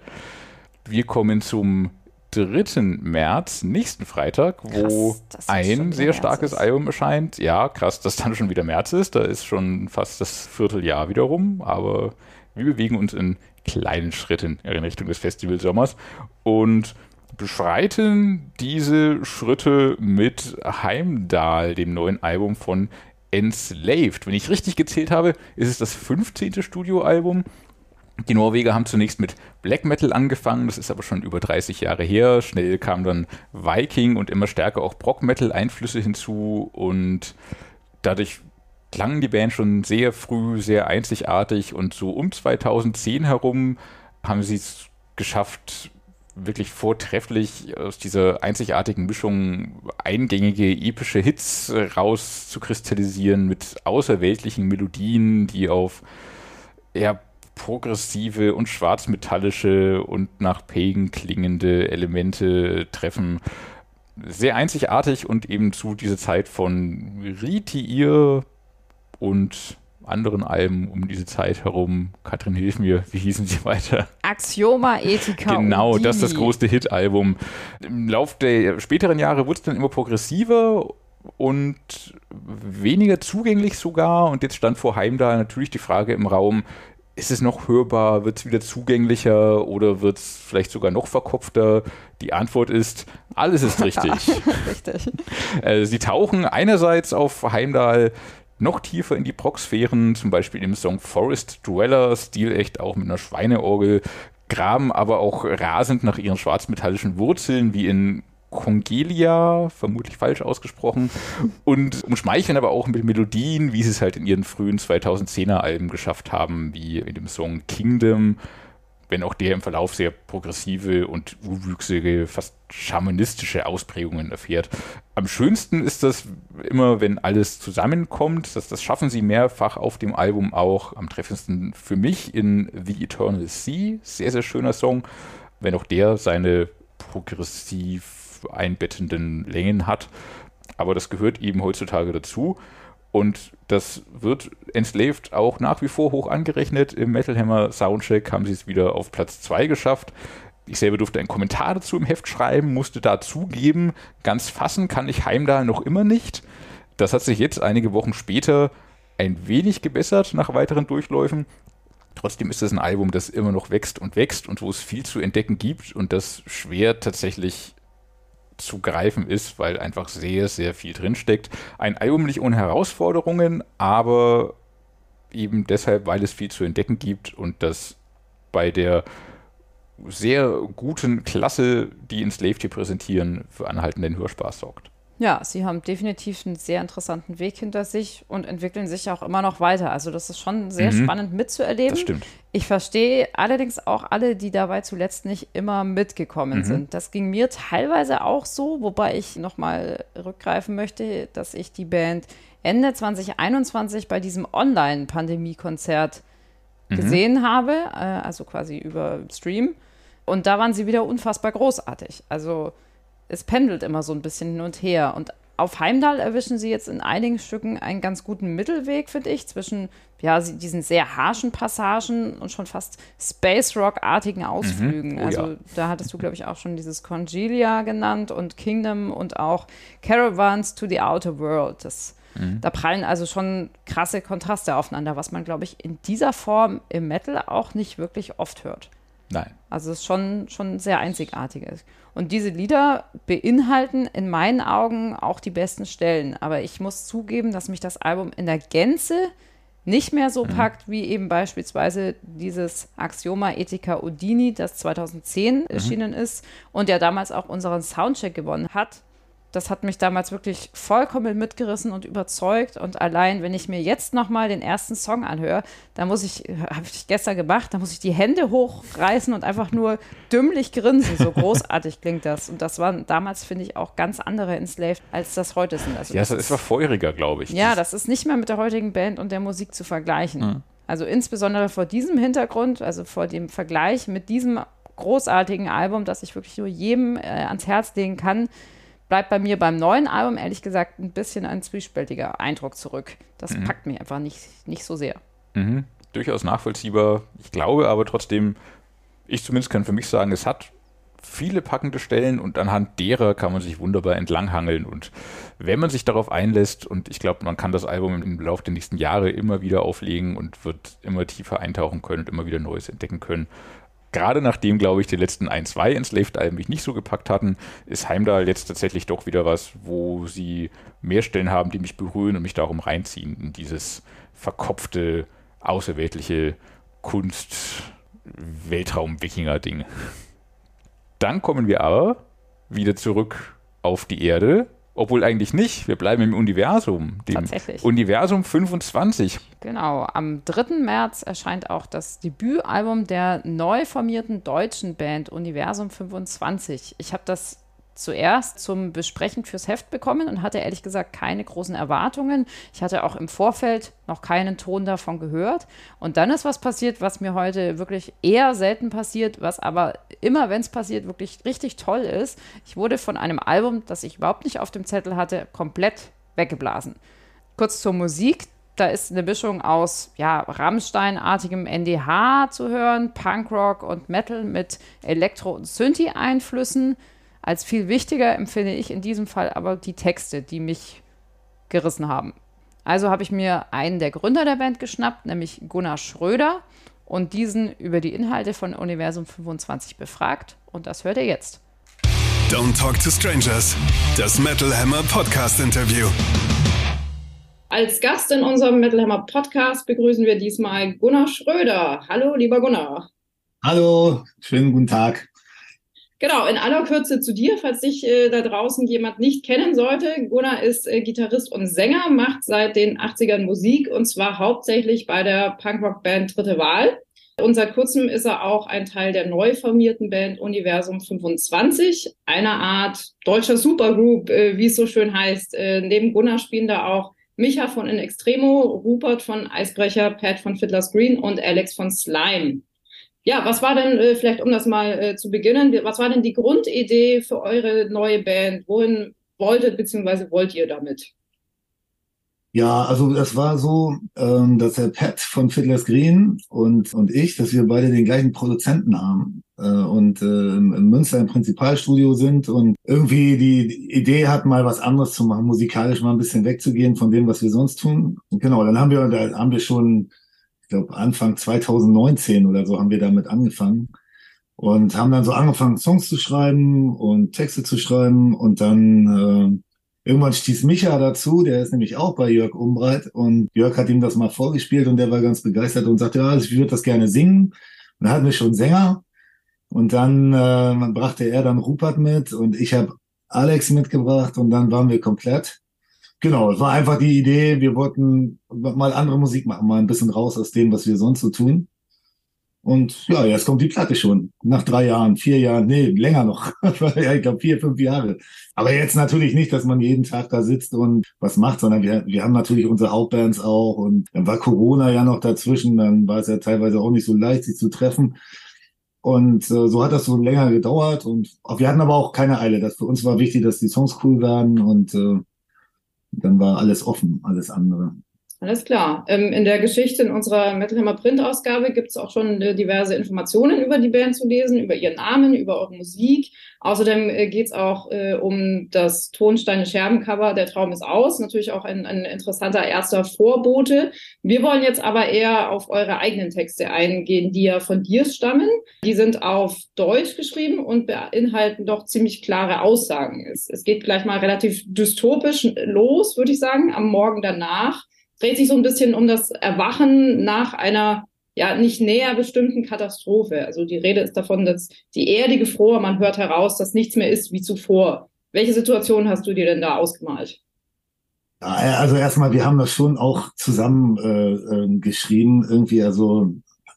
[SPEAKER 2] Wir kommen zum 3. März, nächsten Freitag, wo krass, ein sehr starkes ist. Album erscheint. Ja, krass, dass dann schon wieder März ist. Da ist schon fast das Vierteljahr wieder rum. Aber wir bewegen uns in kleinen Schritten in Richtung des Festivalsommers. Und beschreiten diese Schritte mit Heimdall, dem neuen Album von Enslaved. Wenn ich richtig gezählt habe, ist es das 15. Studioalbum. Die Norweger haben zunächst mit Black Metal angefangen, das ist aber schon über 30 Jahre her. Schnell kam dann Viking und immer stärker auch Brock Metal Einflüsse hinzu und dadurch klangen die Band schon sehr früh, sehr einzigartig und so um 2010 herum haben sie es geschafft, wirklich vortrefflich aus dieser einzigartigen Mischung eingängige epische Hits rauszukristallisieren mit außerweltlichen Melodien, die auf eher progressive und schwarzmetallische und nach Pagan klingende Elemente treffen. Sehr einzigartig und eben zu dieser Zeit von Ritiir und anderen Alben um diese Zeit herum. Katrin, hilf mir, wie hießen sie weiter?
[SPEAKER 3] Axioma, Ethika.
[SPEAKER 2] Genau, das ist das größte Hit-Album. Im Laufe der späteren Jahre wurde es dann immer progressiver und weniger zugänglich sogar. Und jetzt stand vor Heimdall natürlich die Frage im Raum, ist es noch hörbar? Wird es wieder zugänglicher oder wird es vielleicht sogar noch verkopfter? Die Antwort ist, alles ist richtig. richtig. Äh, sie tauchen einerseits auf Heimdall noch tiefer in die Prox-Sphären, zum Beispiel im Song Forest Dweller, stilecht auch mit einer Schweineorgel, graben aber auch rasend nach ihren schwarzmetallischen Wurzeln, wie in Congelia, vermutlich falsch ausgesprochen, und umschmeicheln aber auch mit Melodien, wie sie es halt in ihren frühen 2010er Alben geschafft haben, wie in dem Song Kingdom. Wenn auch der im Verlauf sehr progressive und urwüchsige, fast schamanistische Ausprägungen erfährt. Am schönsten ist das immer, wenn alles zusammenkommt. Das, das schaffen sie mehrfach auf dem Album auch. Am treffendsten für mich in The Eternal Sea. Sehr, sehr schöner Song. Wenn auch der seine progressiv einbettenden Längen hat. Aber das gehört eben heutzutage dazu. Und das wird Enslaved auch nach wie vor hoch angerechnet. Im Metal Hammer Soundcheck haben sie es wieder auf Platz 2 geschafft. Ich selber durfte einen Kommentar dazu im Heft schreiben, musste da zugeben, ganz fassen kann ich Heimdall noch immer nicht. Das hat sich jetzt einige Wochen später ein wenig gebessert nach weiteren Durchläufen. Trotzdem ist es ein Album, das immer noch wächst und wächst und wo es viel zu entdecken gibt und das schwer tatsächlich zu greifen ist, weil einfach sehr, sehr viel drinsteckt. Ein Album nicht ohne Herausforderungen, aber eben deshalb, weil es viel zu entdecken gibt und das bei der sehr guten Klasse, die in Slave hier präsentieren, für anhaltenden Hörspaß sorgt.
[SPEAKER 3] Ja, sie haben definitiv einen sehr interessanten Weg hinter sich und entwickeln sich auch immer noch weiter. Also das ist schon sehr mhm. spannend mitzuerleben. Das
[SPEAKER 2] stimmt.
[SPEAKER 3] Ich verstehe allerdings auch alle, die dabei zuletzt nicht immer mitgekommen mhm. sind. Das ging mir teilweise auch so, wobei ich nochmal rückgreifen möchte, dass ich die Band Ende 2021 bei diesem Online-Pandemie-Konzert mhm. gesehen habe, äh, also quasi über Stream. Und da waren sie wieder unfassbar großartig. Also es pendelt immer so ein bisschen hin und her. Und auf Heimdall erwischen sie jetzt in einigen Stücken einen ganz guten Mittelweg, finde ich, zwischen ja, diesen sehr harschen Passagen und schon fast Space Rock-artigen Ausflügen. Mhm. Oh, also ja. da hattest du, glaube ich, auch schon dieses Congelia genannt und Kingdom und auch Caravans to the Outer World. Das, mhm. Da prallen also schon krasse Kontraste aufeinander, was man, glaube ich, in dieser Form im Metal auch nicht wirklich oft hört.
[SPEAKER 2] Nein.
[SPEAKER 3] Also es ist schon, schon sehr einzigartig. Und diese Lieder beinhalten in meinen Augen auch die besten Stellen. Aber ich muss zugeben, dass mich das Album in der Gänze nicht mehr so mhm. packt, wie eben beispielsweise dieses Axioma Ethica Udini, das 2010 mhm. erschienen ist und ja damals auch unseren Soundcheck gewonnen hat das hat mich damals wirklich vollkommen mitgerissen und überzeugt. Und allein, wenn ich mir jetzt nochmal den ersten Song anhöre, da muss ich, habe ich gestern gemacht, da muss ich die Hände hochreißen und einfach nur dümmlich grinsen. So großartig klingt das. Und das waren damals, finde ich, auch ganz andere Enslaved, als das heute sind.
[SPEAKER 2] Also ja, das, das war feuriger, glaube ich.
[SPEAKER 3] Ja, das ist nicht mehr mit der heutigen Band und der Musik zu vergleichen. Mhm. Also insbesondere vor diesem Hintergrund, also vor dem Vergleich mit diesem großartigen Album, das ich wirklich nur jedem äh, ans Herz legen kann, bleibt bei mir beim neuen Album ehrlich gesagt ein bisschen ein zwiespältiger Eindruck zurück. Das mhm. packt mich einfach nicht, nicht so sehr.
[SPEAKER 2] Mhm. Durchaus nachvollziehbar. Ich glaube aber trotzdem, ich zumindest kann für mich sagen, es hat viele packende Stellen und anhand derer kann man sich wunderbar entlanghangeln. Und wenn man sich darauf einlässt, und ich glaube, man kann das Album im Laufe der nächsten Jahre immer wieder auflegen und wird immer tiefer eintauchen können und immer wieder Neues entdecken können, gerade nachdem, glaube ich, die letzten ein, zwei Enslaved-Alben mich nicht so gepackt hatten, ist Heimdall jetzt tatsächlich doch wieder was, wo sie mehr Stellen haben, die mich berühren und mich darum reinziehen in dieses verkopfte, außerweltliche Kunst-Weltraum-Wikinger-Ding. Dann kommen wir aber wieder zurück auf die Erde obwohl eigentlich nicht. Wir bleiben im Universum.
[SPEAKER 3] Dem Tatsächlich.
[SPEAKER 2] Universum 25.
[SPEAKER 3] Genau. Am 3. März erscheint auch das Debütalbum der neu formierten deutschen Band Universum 25. Ich habe das zuerst zum Besprechen fürs Heft bekommen und hatte ehrlich gesagt keine großen Erwartungen. Ich hatte auch im Vorfeld noch keinen Ton davon gehört. Und dann ist was passiert, was mir heute wirklich eher selten passiert, was aber immer, wenn es passiert, wirklich richtig toll ist. Ich wurde von einem Album, das ich überhaupt nicht auf dem Zettel hatte, komplett weggeblasen. Kurz zur Musik. Da ist eine Mischung aus ja, Rammstein-artigem NDH zu hören, Punkrock und Metal mit Elektro- und Synthi-Einflüssen. Als viel wichtiger empfinde ich in diesem Fall aber die Texte, die mich gerissen haben. Also habe ich mir einen der Gründer der Band geschnappt, nämlich Gunnar Schröder, und diesen über die Inhalte von Universum 25 befragt. Und das hört ihr jetzt.
[SPEAKER 1] Don't Talk to Strangers, das Metal Hammer Podcast Interview.
[SPEAKER 4] Als Gast in unserem Metal Hammer Podcast begrüßen wir diesmal Gunnar Schröder. Hallo, lieber Gunnar.
[SPEAKER 5] Hallo, schönen guten Tag.
[SPEAKER 4] Genau, in aller Kürze zu dir, falls dich äh, da draußen jemand nicht kennen sollte. Gunnar ist äh, Gitarrist und Sänger, macht seit den 80ern Musik und zwar hauptsächlich bei der Punkrock-Band Dritte Wahl. Und seit kurzem ist er auch ein Teil der neu formierten Band Universum 25, einer Art deutscher Supergroup, äh, wie es so schön heißt. Äh, neben Gunnar spielen da auch Micha von In Extremo, Rupert von Eisbrecher, Pat von Fiddler's Green und Alex von Slime. Ja, was war denn, äh, vielleicht um das mal äh, zu beginnen, was war denn die Grundidee für eure neue Band? Wohin wolltet bzw. wollt ihr damit?
[SPEAKER 5] Ja, also das war so, ähm, dass der Pat von Fiddler's Green und, und ich, dass wir beide den gleichen Produzenten haben äh, und äh, in Münster im Prinzipalstudio sind und irgendwie die Idee hat, mal was anderes zu machen, musikalisch mal ein bisschen wegzugehen von dem, was wir sonst tun. Und genau, dann haben wir, da haben wir schon, ich glaube Anfang 2019 oder so haben wir damit angefangen und haben dann so angefangen, Songs zu schreiben und Texte zu schreiben und dann äh, Irgendwann stieß Micha dazu, der ist nämlich auch bei Jörg Umbreit und Jörg hat ihm das mal vorgespielt und der war ganz begeistert und sagte, ja, ich würde das gerne singen. Und dann hatten wir schon Sänger und dann äh, brachte er dann Rupert mit und ich habe Alex mitgebracht und dann waren wir komplett. Genau, es war einfach die Idee, wir wollten mal andere Musik machen, mal ein bisschen raus aus dem, was wir sonst so tun. Und ja, jetzt kommt die Platte schon. Nach drei Jahren, vier Jahren, nee, länger noch. ja, ich glaube vier, fünf Jahre. Aber jetzt natürlich nicht, dass man jeden Tag da sitzt und was macht, sondern wir, wir haben natürlich unsere Hauptbands auch. Und dann war Corona ja noch dazwischen. Dann war es ja teilweise auch nicht so leicht, sich zu treffen. Und äh, so hat das so länger gedauert. Und wir hatten aber auch keine Eile. Das für uns war wichtig, dass die Songs cool werden. Und äh, dann war alles offen, alles andere.
[SPEAKER 4] Alles klar. Ähm, in der Geschichte in unserer Metal Hammer Print-Ausgabe gibt es auch schon äh, diverse Informationen über die Band zu lesen, über ihren Namen, über eure Musik. Außerdem äh, geht es auch äh, um das Tonsteine Scherben-Cover Der Traum ist aus. Natürlich auch ein, ein interessanter erster Vorbote. Wir wollen jetzt aber eher auf eure eigenen Texte eingehen, die ja von dir stammen. Die sind auf Deutsch geschrieben und beinhalten doch ziemlich klare Aussagen. Es, es geht gleich mal relativ dystopisch los, würde ich sagen, am Morgen danach dreht sich so ein bisschen um das Erwachen nach einer ja nicht näher bestimmten Katastrophe. Also die Rede ist davon, dass die Erde gefroren, man hört heraus, dass nichts mehr ist wie zuvor. Welche Situation hast du dir denn da ausgemalt?
[SPEAKER 5] Also erstmal, wir haben das schon auch zusammen äh, äh, geschrieben, irgendwie, also,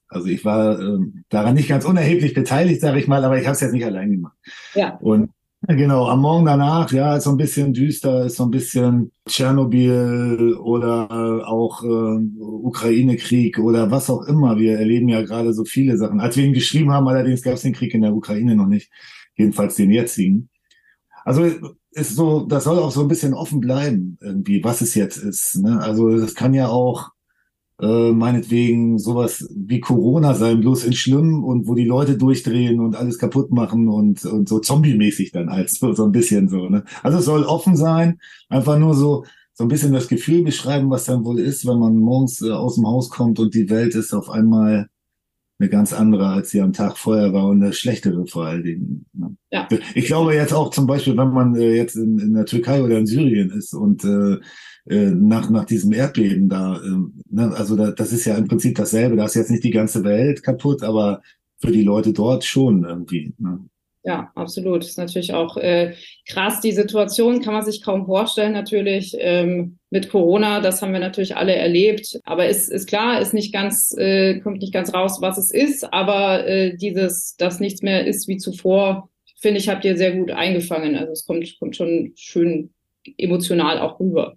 [SPEAKER 5] also ich war äh, daran nicht ganz unerheblich beteiligt, sage ich mal, aber ich habe es jetzt nicht allein gemacht. Ja. Und Genau, am Morgen danach, ja, ist so ein bisschen düster, ist so ein bisschen Tschernobyl oder auch äh, Ukraine-Krieg oder was auch immer. Wir erleben ja gerade so viele Sachen. Als wir ihn geschrieben haben, allerdings gab es den Krieg in der Ukraine noch nicht, jedenfalls den jetzigen. Also ist so, das soll auch so ein bisschen offen bleiben, irgendwie, was es jetzt ist. Ne? Also das kann ja auch äh, meinetwegen sowas wie Corona sein, bloß in schlimm und wo die Leute durchdrehen und alles kaputt machen und, und so zombie-mäßig dann halt, so, so ein bisschen so. Ne? Also es soll offen sein, einfach nur so, so ein bisschen das Gefühl beschreiben, was dann wohl ist, wenn man morgens äh, aus dem Haus kommt und die Welt ist auf einmal eine ganz andere, als sie am Tag vorher war und eine schlechtere vor allen Dingen. Ne? Ja. Ich glaube jetzt auch zum Beispiel, wenn man äh, jetzt in, in der Türkei oder in Syrien ist und äh, äh, nach, nach diesem Erdbeben da. Äh, ne? Also da, das ist ja im Prinzip dasselbe. Da ist jetzt nicht die ganze Welt kaputt, aber für die Leute dort schon irgendwie. Ne?
[SPEAKER 4] Ja, absolut. Ist natürlich auch äh, krass. Die Situation kann man sich kaum vorstellen, natürlich ähm, mit Corona. Das haben wir natürlich alle erlebt. Aber ist, ist klar, ist nicht ganz, äh, kommt nicht ganz raus, was es ist. Aber äh, dieses, dass nichts mehr ist wie zuvor, finde ich, habt ihr sehr gut eingefangen. Also es kommt, kommt schon schön emotional auch rüber.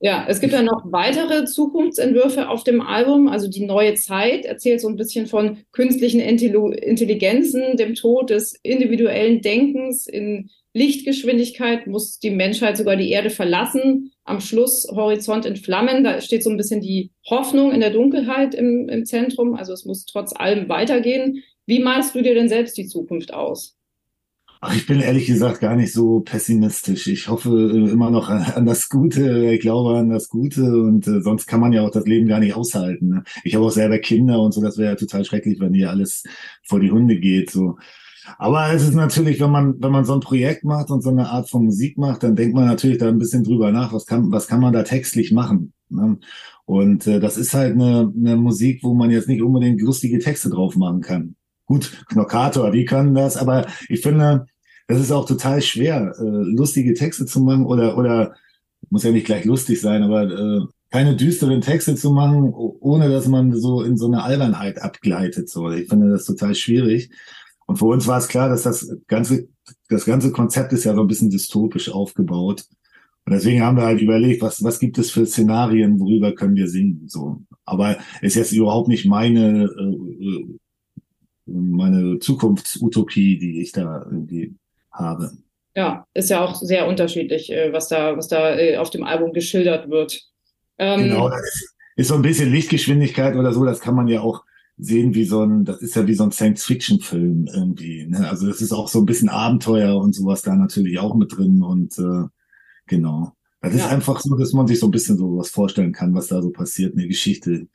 [SPEAKER 4] Ja, es gibt ja noch weitere Zukunftsentwürfe auf dem Album. Also die neue Zeit erzählt so ein bisschen von künstlichen Intelligenzen, dem Tod des individuellen Denkens. In Lichtgeschwindigkeit muss die Menschheit sogar die Erde verlassen. Am Schluss Horizont in Flammen. Da steht so ein bisschen die Hoffnung in der Dunkelheit im, im Zentrum. Also es muss trotz allem weitergehen. Wie malst du dir denn selbst die Zukunft aus?
[SPEAKER 5] Ach, ich bin ehrlich gesagt gar nicht so pessimistisch. Ich hoffe äh, immer noch an, das Gute. Ich glaube an das Gute und äh, sonst kann man ja auch das Leben gar nicht aushalten. Ne? Ich habe auch selber Kinder und so. Das wäre ja total schrecklich, wenn hier alles vor die Hunde geht. So. Aber es ist natürlich, wenn man, wenn man so ein Projekt macht und so eine Art von Musik macht, dann denkt man natürlich da ein bisschen drüber nach, was kann, was kann man da textlich machen. Ne? Und äh, das ist halt eine, eine Musik, wo man jetzt nicht unbedingt lustige Texte drauf machen kann. Gut, Knockator, die können das, aber ich finde, das ist auch total schwer, äh, lustige Texte zu machen oder, oder muss ja nicht gleich lustig sein, aber äh, keine düsteren Texte zu machen, ohne dass man so in so eine Albernheit abgleitet. So, ich finde das total schwierig. Und für uns war es klar, dass das ganze, das ganze Konzept ist ja so ein bisschen dystopisch aufgebaut. Und deswegen haben wir halt überlegt, was, was gibt es für Szenarien, worüber können wir singen, so. Aber ist jetzt überhaupt nicht meine, äh, meine Zukunftsutopie, die ich da irgendwie habe.
[SPEAKER 4] Ja, ist ja auch sehr unterschiedlich, äh, was da, was da äh, auf dem Album geschildert wird.
[SPEAKER 5] Ähm, genau, das ist, ist so ein bisschen Lichtgeschwindigkeit oder so, das kann man ja auch sehen wie so ein, das ist ja wie so ein Science-Fiction-Film irgendwie. Ne? Also das ist auch so ein bisschen Abenteuer und sowas da natürlich auch mit drin und äh, genau. Das ja. ist einfach so, dass man sich so ein bisschen so was vorstellen kann, was da so passiert, eine Geschichte.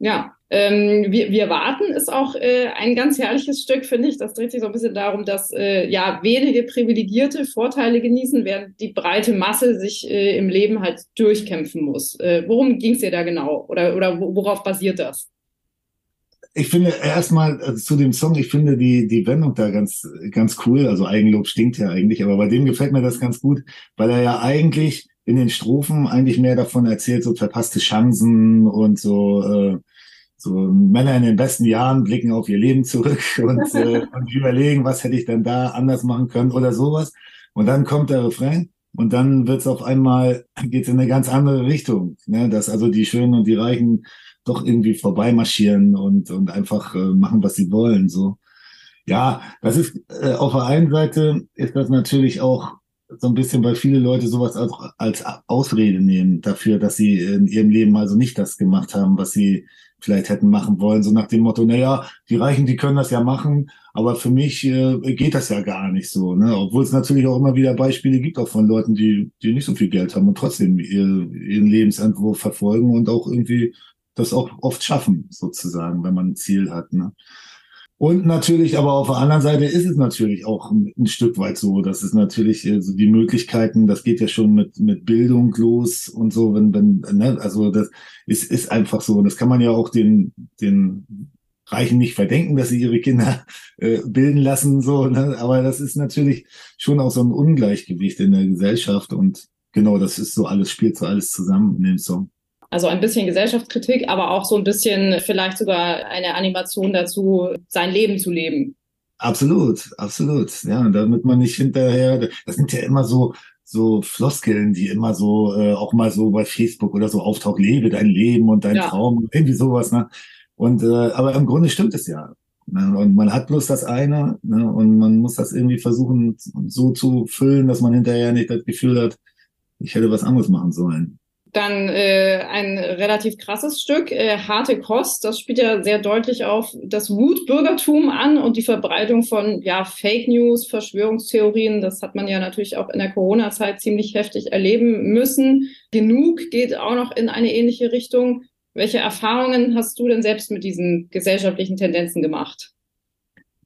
[SPEAKER 4] Ja, ähm, wir, wir warten ist auch äh, ein ganz herrliches Stück, finde ich. Das dreht sich so ein bisschen darum, dass äh, ja wenige Privilegierte Vorteile genießen, während die breite Masse sich äh, im Leben halt durchkämpfen muss. Äh, worum ging es dir da genau? Oder, oder worauf basiert das?
[SPEAKER 5] ich finde erstmal also zu dem Song, ich finde die, die Wendung da ganz, ganz cool. Also Eigenlob stinkt ja eigentlich, aber bei dem gefällt mir das ganz gut, weil er ja eigentlich in den Strophen eigentlich mehr davon erzählt, so verpasste Chancen und so, äh, so Männer in den besten Jahren blicken auf ihr Leben zurück und, äh, und überlegen, was hätte ich denn da anders machen können oder sowas. Und dann kommt der Refrain und dann wird's auf einmal, geht's in eine ganz andere Richtung. Ne? Dass also die Schönen und die Reichen doch irgendwie vorbeimarschieren und, und einfach äh, machen, was sie wollen. So. Ja, das ist äh, auf der einen Seite ist das natürlich auch so ein bisschen, weil viele Leute sowas als, als Ausrede nehmen dafür, dass sie in ihrem Leben also nicht das gemacht haben, was sie vielleicht hätten machen wollen, so nach dem Motto, na ja, die Reichen, die können das ja machen, aber für mich äh, geht das ja gar nicht so, ne? Obwohl es natürlich auch immer wieder Beispiele gibt, auch von Leuten, die, die nicht so viel Geld haben und trotzdem ihr, ihren Lebensentwurf verfolgen und auch irgendwie das auch oft schaffen, sozusagen, wenn man ein Ziel hat. Ne? Und natürlich, aber auf der anderen Seite ist es natürlich auch ein, Stück weit so, dass es natürlich äh, so die Möglichkeiten, das geht ja schon mit, mit Bildung los und so, wenn, wenn, ne, also das ist, ist einfach so. Und das kann man ja auch den, den Reichen nicht verdenken, dass sie ihre Kinder äh, bilden lassen, so, ne? aber das ist natürlich schon auch so ein Ungleichgewicht in der Gesellschaft und genau, das ist so alles, spielt so alles zusammen in dem Song.
[SPEAKER 4] Also ein bisschen Gesellschaftskritik, aber auch so ein bisschen vielleicht sogar eine Animation dazu, sein Leben zu leben.
[SPEAKER 5] Absolut, absolut. Ja, damit man nicht hinterher, das sind ja immer so, so Floskeln, die immer so, äh, auch mal so bei Facebook oder so auftauchen, lebe dein Leben und dein ja. Traum, irgendwie sowas, ne? Und, äh, aber im Grunde stimmt es ja. Ne? Und man hat bloß das eine, ne? Und man muss das irgendwie versuchen, so zu füllen, dass man hinterher nicht das Gefühl hat, ich hätte was anderes machen sollen.
[SPEAKER 4] Dann äh, ein relativ krasses Stück, äh, Harte Kost. Das spielt ja sehr deutlich auf das Wutbürgertum an und die Verbreitung von ja, Fake News, Verschwörungstheorien. Das hat man ja natürlich auch in der Corona-Zeit ziemlich heftig erleben müssen. Genug geht auch noch in eine ähnliche Richtung. Welche Erfahrungen hast du denn selbst mit diesen gesellschaftlichen Tendenzen gemacht?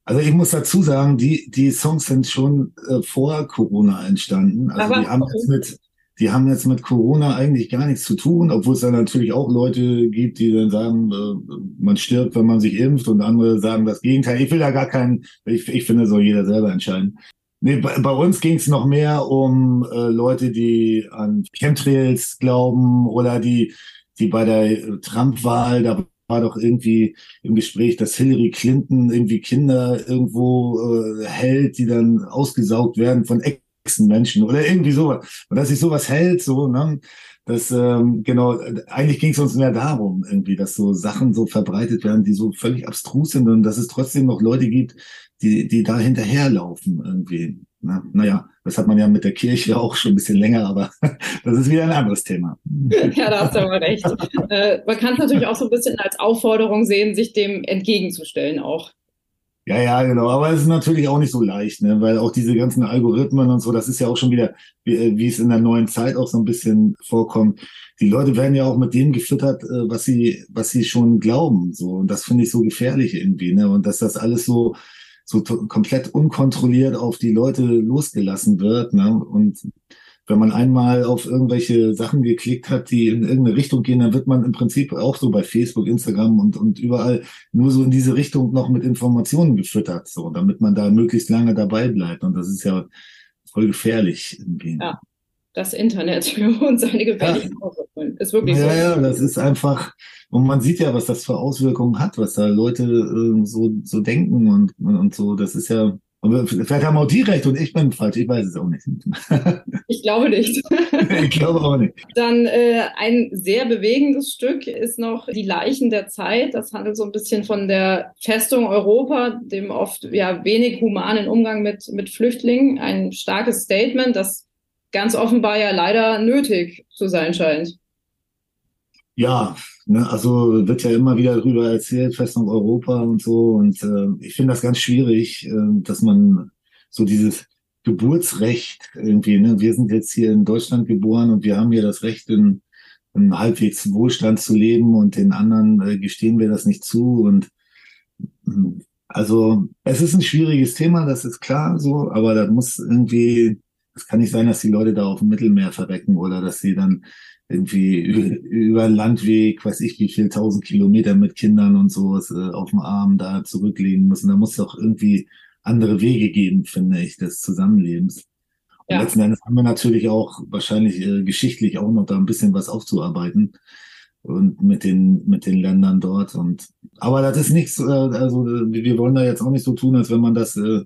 [SPEAKER 5] Also ich muss dazu sagen, die, die Songs sind schon äh, vor Corona entstanden. Also Aber, die haben jetzt mit die haben jetzt mit Corona eigentlich gar nichts zu tun, obwohl es da natürlich auch Leute gibt, die dann sagen, äh, man stirbt, wenn man sich impft und andere sagen das Gegenteil. Ich will da gar keinen, ich, ich finde, soll jeder selber entscheiden. Nee, bei, bei uns ging es noch mehr um äh, Leute, die an Chemtrails glauben oder die, die bei der Trump-Wahl, da war doch irgendwie im Gespräch, dass Hillary Clinton irgendwie Kinder irgendwo äh, hält, die dann ausgesaugt werden von Menschen oder irgendwie sowas. Und dass sich sowas hält, so, ne? Das, ähm, genau, eigentlich ging es uns mehr darum, irgendwie, dass so Sachen so verbreitet werden, die so völlig abstrus sind und dass es trotzdem noch Leute gibt, die, die da hinterherlaufen irgendwie. Na, naja, das hat man ja mit der Kirche auch schon ein bisschen länger, aber das ist wieder ein anderes Thema.
[SPEAKER 4] Ja, da hast du aber recht. äh, man kann es natürlich auch so ein bisschen als Aufforderung sehen, sich dem entgegenzustellen auch.
[SPEAKER 5] Ja, ja, genau. Aber es ist natürlich auch nicht so leicht, ne? weil auch diese ganzen Algorithmen und so, das ist ja auch schon wieder, wie, äh, wie es in der neuen Zeit auch so ein bisschen vorkommt. Die Leute werden ja auch mit dem gefüttert, äh, was sie, was sie schon glauben. So. Und das finde ich so gefährlich irgendwie, ne? Und dass das alles so, so komplett unkontrolliert auf die Leute losgelassen wird, ne? Und wenn man einmal auf irgendwelche Sachen geklickt hat, die in irgendeine Richtung gehen, dann wird man im Prinzip auch so bei Facebook, Instagram und, und überall nur so in diese Richtung noch mit Informationen gefüttert, so, damit man da möglichst lange dabei bleibt. Und das ist ja voll gefährlich irgendwie.
[SPEAKER 4] Ja. das Internet und seine gefährlichen ja. Auswirkungen. Ist wirklich
[SPEAKER 5] ja,
[SPEAKER 4] so.
[SPEAKER 5] Ja, das ist einfach, und man sieht ja, was das für Auswirkungen hat, was da Leute äh, so, so denken und, und so. Das ist ja, aber vielleicht haben auch die recht und ich bin falsch. Ich weiß es auch nicht.
[SPEAKER 4] Ich glaube nicht.
[SPEAKER 5] ich glaube auch nicht.
[SPEAKER 4] Dann äh, ein sehr bewegendes Stück ist noch Die Leichen der Zeit. Das handelt so ein bisschen von der Festung Europa, dem oft ja wenig humanen Umgang mit, mit Flüchtlingen. Ein starkes Statement, das ganz offenbar ja leider nötig zu sein scheint.
[SPEAKER 5] Ja, ne, also wird ja immer wieder darüber erzählt, Festung Europa und so. Und äh, ich finde das ganz schwierig, äh, dass man so dieses Geburtsrecht irgendwie, ne, wir sind jetzt hier in Deutschland geboren und wir haben hier das Recht, in, in halbwegs Wohlstand zu leben und den anderen äh, gestehen wir das nicht zu. Und hm, also es ist ein schwieriges Thema, das ist klar so, aber da muss irgendwie, es kann nicht sein, dass die Leute da auf dem Mittelmeer verrecken oder dass sie dann irgendwie über einen Landweg, weiß ich wie viel, tausend Kilometer mit Kindern und sowas äh, auf dem Arm da zurücklegen müssen. Da muss es doch irgendwie andere Wege geben, finde ich, des Zusammenlebens. Und ja. letzten Endes haben wir natürlich auch wahrscheinlich äh, geschichtlich auch noch da ein bisschen was aufzuarbeiten und mit den mit den Ländern dort und aber das ist nichts äh, also wir wollen da jetzt auch nicht so tun als wenn man das äh,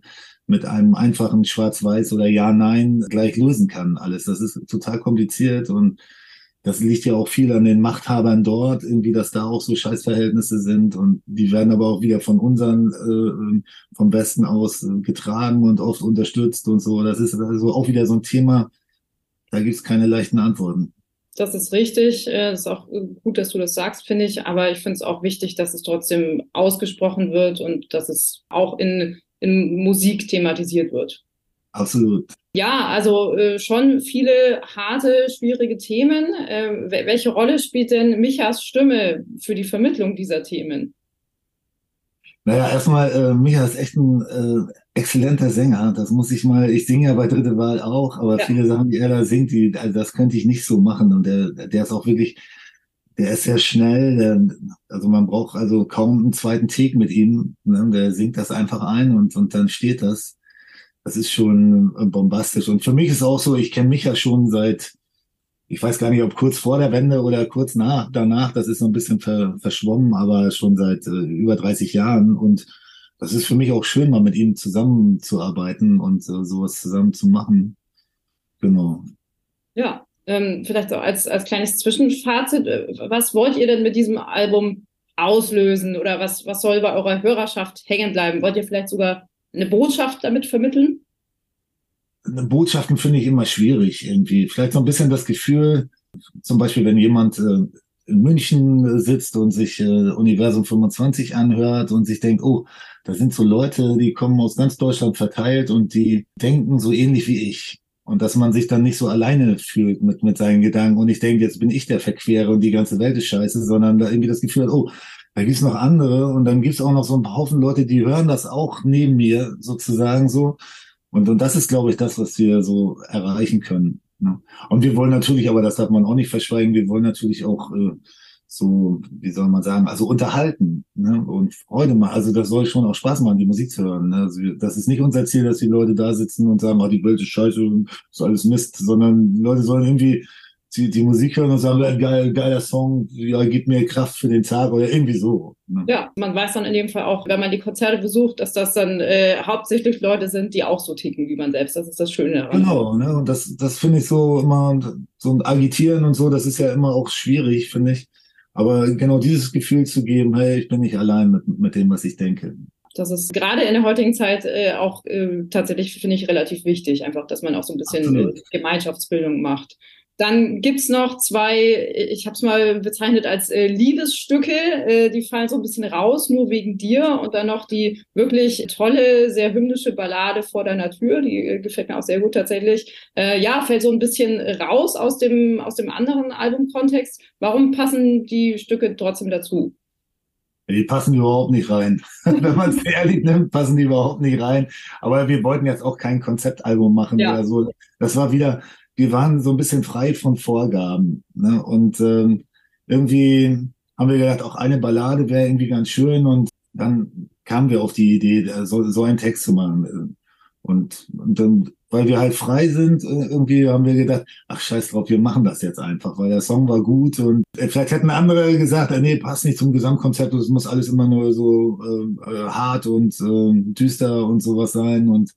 [SPEAKER 5] mit einem einfachen Schwarz-Weiß oder Ja-Nein gleich lösen kann alles das ist total kompliziert und das liegt ja auch viel an den Machthabern dort, irgendwie, dass da auch so Scheißverhältnisse sind und die werden aber auch wieder von unseren, äh, vom Westen aus äh, getragen und oft unterstützt und so. Das ist also auch wieder so ein Thema, da gibt es keine leichten Antworten.
[SPEAKER 4] Das ist richtig. Äh, ist auch gut, dass du das sagst, finde ich. Aber ich finde es auch wichtig, dass es trotzdem ausgesprochen wird und dass es auch in, in Musik thematisiert wird.
[SPEAKER 5] Absolut.
[SPEAKER 4] Ja, also äh, schon viele harte, schwierige Themen. Äh, welche Rolle spielt denn Michas Stimme für die Vermittlung dieser Themen?
[SPEAKER 5] Naja, erstmal, äh, Micha ist echt ein äh, exzellenter Sänger. Das muss ich mal, ich singe ja bei Dritte Wahl auch, aber ja. viele Sachen, die er da singt, die, also das könnte ich nicht so machen. Und der, der ist auch wirklich, der ist sehr schnell. Der, also man braucht also kaum einen zweiten Take mit ihm. Ne? Der singt das einfach ein und, und dann steht das das ist schon äh, bombastisch. Und für mich ist auch so, ich kenne mich ja schon seit, ich weiß gar nicht, ob kurz vor der Wende oder kurz nach, danach, das ist so ein bisschen ver, verschwommen, aber schon seit äh, über 30 Jahren. Und das ist für mich auch schön, mal mit ihm zusammenzuarbeiten und äh, sowas zusammen zu machen. Genau.
[SPEAKER 4] Ja, ähm, vielleicht auch als, als kleines Zwischenfazit, äh, was wollt ihr denn mit diesem Album auslösen oder was, was soll bei eurer Hörerschaft hängen bleiben? Wollt ihr vielleicht sogar eine Botschaft damit vermitteln?
[SPEAKER 5] Botschaften finde ich immer schwierig irgendwie. Vielleicht so ein bisschen das Gefühl, zum Beispiel, wenn jemand äh, in München sitzt und sich äh, Universum 25 anhört und sich denkt, oh, da sind so Leute, die kommen aus ganz Deutschland verteilt und die denken so ähnlich wie ich. Und dass man sich dann nicht so alleine fühlt mit, mit seinen Gedanken und ich denke, jetzt bin ich der Verquere und die ganze Welt ist scheiße, sondern da irgendwie das Gefühl hat, oh, da gibt's noch andere und dann gibt's auch noch so ein Haufen Leute, die hören das auch neben mir sozusagen so. Und, und das ist, glaube ich, das, was wir so erreichen können. Ne? Und wir wollen natürlich, aber das darf man auch nicht verschweigen, wir wollen natürlich auch äh, so, wie soll man sagen, also unterhalten ne? und Freude machen. Also das soll schon auch Spaß machen, die Musik zu hören. Ne? Also das ist nicht unser Ziel, dass die Leute da sitzen und sagen, oh, die Welt ist scheiße ist alles Mist, sondern die Leute sollen irgendwie die, die Musik hören und sagen, geil, geiler Song, ja, gibt mir Kraft für den Tag oder irgendwie so.
[SPEAKER 4] Ne? Ja, man weiß dann in dem Fall auch, wenn man die Konzerte besucht, dass das dann äh, hauptsächlich Leute sind, die auch so ticken wie man selbst. Das ist das Schöne
[SPEAKER 5] daran. Genau, ne? und das, das finde ich so immer, so ein Agitieren und so, das ist ja immer auch schwierig, finde ich. Aber genau dieses Gefühl zu geben, hey, ich bin nicht allein mit, mit dem, was ich denke.
[SPEAKER 4] Das ist gerade in der heutigen Zeit äh, auch äh, tatsächlich, finde ich, relativ wichtig, einfach, dass man auch so ein bisschen Gemeinschaftsbildung macht. Dann gibt's noch zwei, ich habe es mal bezeichnet als äh, Liebesstücke, äh, die fallen so ein bisschen raus, nur wegen dir. Und dann noch die wirklich tolle, sehr hymnische Ballade vor deiner Tür, die äh, gefällt mir auch sehr gut tatsächlich. Äh, ja, fällt so ein bisschen raus aus dem, aus dem anderen Albumkontext. Warum passen die Stücke trotzdem dazu?
[SPEAKER 5] Die passen überhaupt nicht rein. Wenn man es ehrlich nimmt, passen die überhaupt nicht rein. Aber wir wollten jetzt auch kein Konzeptalbum machen ja. oder so. Das war wieder, wir waren so ein bisschen frei von Vorgaben. Ne? Und ähm, irgendwie haben wir gedacht, auch eine Ballade wäre irgendwie ganz schön. Und dann kamen wir auf die Idee, so, so einen Text zu machen. Und, und dann weil wir halt frei sind, äh, irgendwie haben wir gedacht, ach scheiß drauf, wir machen das jetzt einfach, weil der Song war gut und äh, vielleicht hätten andere gesagt, äh, nee, passt nicht zum Gesamtkonzept, es muss alles immer nur so äh, hart und äh, düster und sowas sein. Und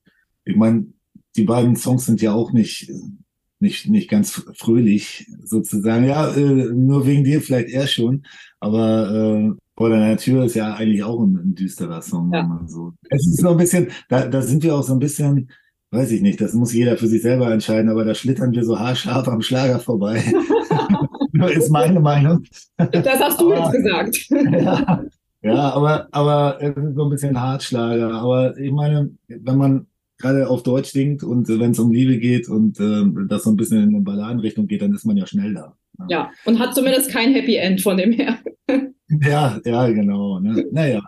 [SPEAKER 5] ich meine, die beiden Songs sind ja auch nicht nicht nicht ganz fröhlich sozusagen. Ja, äh, nur wegen dir vielleicht eher schon, aber äh, vor deiner Tür ist ja eigentlich auch ein, ein düsterer Song, ja. wenn man so. Es ist so ein bisschen, da, da sind wir auch so ein bisschen weiß ich nicht, das muss jeder für sich selber entscheiden, aber da schlittern wir so haarscharf am Schlager vorbei. ist meine Meinung.
[SPEAKER 4] Das hast du aber, jetzt gesagt.
[SPEAKER 5] ja, ja, aber, aber es ist so ein bisschen Hartschlager. Aber ich meine, wenn man gerade auf Deutsch singt und wenn es um Liebe geht und äh, das so ein bisschen in eine Balladenrichtung geht, dann ist man ja schnell da.
[SPEAKER 4] Ne? Ja, und hat zumindest kein Happy End von dem her.
[SPEAKER 5] ja, ja, genau. Ne? Naja.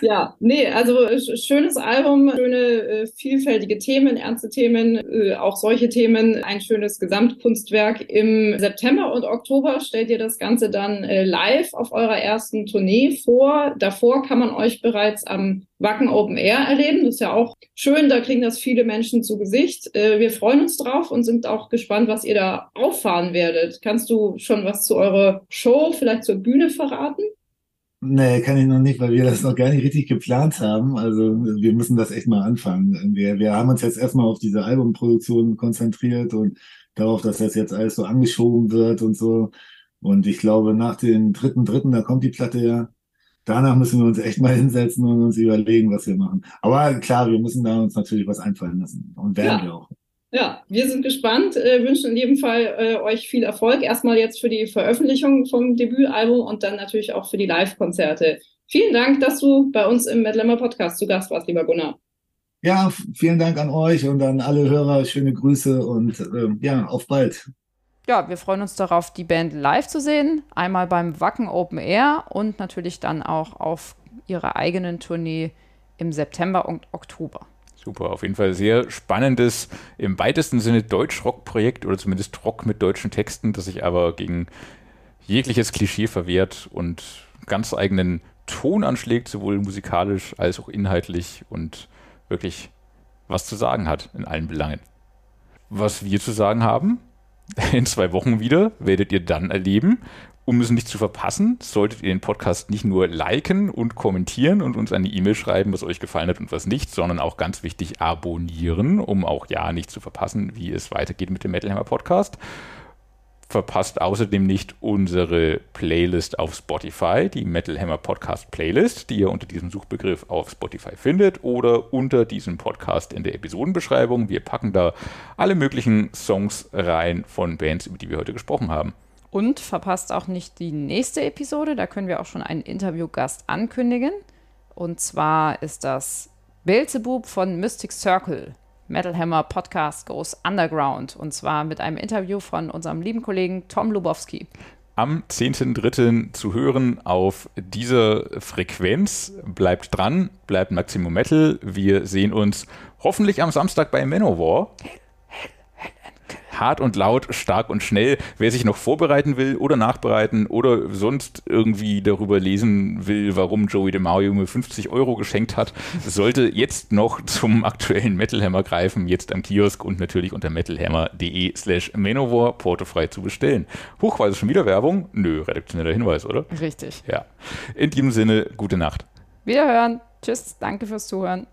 [SPEAKER 4] Ja, nee, also äh, schönes Album, schöne, äh, vielfältige Themen, ernste Themen, äh, auch solche Themen, ein schönes Gesamtkunstwerk. Im September und Oktober stellt ihr das Ganze dann live auf eurer ersten Tournee vor. Davor kann man euch bereits am Wacken Open Air erleben. Das ist ja auch schön, da kriegen das viele Menschen zu Gesicht. Wir freuen uns drauf und sind auch gespannt, was ihr da auffahren werdet. Kannst du schon was zu eurer Show, vielleicht zur Bühne verraten?
[SPEAKER 5] Nee, kann ich noch nicht, weil wir das noch gar nicht richtig geplant haben. Also wir müssen das echt mal anfangen. Wir, wir haben uns jetzt erstmal auf diese Albumproduktion konzentriert und darauf, dass das jetzt alles so angeschoben wird und so. Und ich glaube, nach dem dritten, dritten, da kommt die Platte ja. Danach müssen wir uns echt mal hinsetzen und uns überlegen, was wir machen. Aber klar, wir müssen da uns natürlich was einfallen lassen. Und werden ja. wir auch.
[SPEAKER 4] Ja, wir sind gespannt, äh, wünschen in jedem Fall äh, euch viel Erfolg. Erstmal jetzt für die Veröffentlichung vom Debütalbum und dann natürlich auch für die Live-Konzerte. Vielen Dank, dass du bei uns im Madlemmer Podcast zu Gast warst, lieber Gunnar.
[SPEAKER 5] Ja, vielen Dank an euch und an alle Hörer. Schöne Grüße und äh, ja, auf bald.
[SPEAKER 3] Ja, wir freuen uns darauf, die Band live zu sehen. Einmal beim Wacken Open Air und natürlich dann auch auf ihrer eigenen Tournee im September und Oktober.
[SPEAKER 2] Super, auf jeden Fall sehr spannendes, im weitesten Sinne Deutsch-Rock-Projekt oder zumindest Rock mit deutschen Texten, das sich aber gegen jegliches Klischee verwehrt und ganz eigenen Ton anschlägt, sowohl musikalisch als auch inhaltlich und wirklich was zu sagen hat in allen Belangen. Was wir zu sagen haben, in zwei Wochen wieder werdet ihr dann erleben. Um es nicht zu verpassen, solltet ihr den Podcast nicht nur liken und kommentieren und uns eine E-Mail schreiben, was euch gefallen hat und was nicht, sondern auch ganz wichtig abonnieren, um auch ja nicht zu verpassen, wie es weitergeht mit dem Metal Hammer Podcast. Verpasst außerdem nicht unsere Playlist auf Spotify, die Metal Hammer Podcast Playlist, die ihr unter diesem Suchbegriff auf Spotify findet oder unter diesem Podcast in der Episodenbeschreibung. Wir packen da alle möglichen Songs rein von Bands, über die wir heute gesprochen haben.
[SPEAKER 3] Und verpasst auch nicht die nächste Episode. Da können wir auch schon einen Interviewgast ankündigen. Und zwar ist das Beelzebub von Mystic Circle. Metal Hammer Podcast Goes Underground. Und zwar mit einem Interview von unserem lieben Kollegen Tom Lubowski.
[SPEAKER 2] Am 10.3. zu hören auf dieser Frequenz. Bleibt dran, bleibt Maximum Metal. Wir sehen uns hoffentlich am Samstag bei Manowar hart und laut, stark und schnell. Wer sich noch vorbereiten will oder nachbereiten oder sonst irgendwie darüber lesen will, warum Joey DeMario mir 50 Euro geschenkt hat, sollte jetzt noch zum aktuellen Metal Hammer greifen, jetzt am Kiosk und natürlich unter metalhammer.de slash Manowar portofrei zu bestellen. Hochweise schon wieder Werbung? Nö, redaktioneller Hinweis, oder?
[SPEAKER 3] Richtig.
[SPEAKER 2] Ja. In diesem Sinne, gute Nacht.
[SPEAKER 3] Wiederhören. Tschüss, danke fürs Zuhören.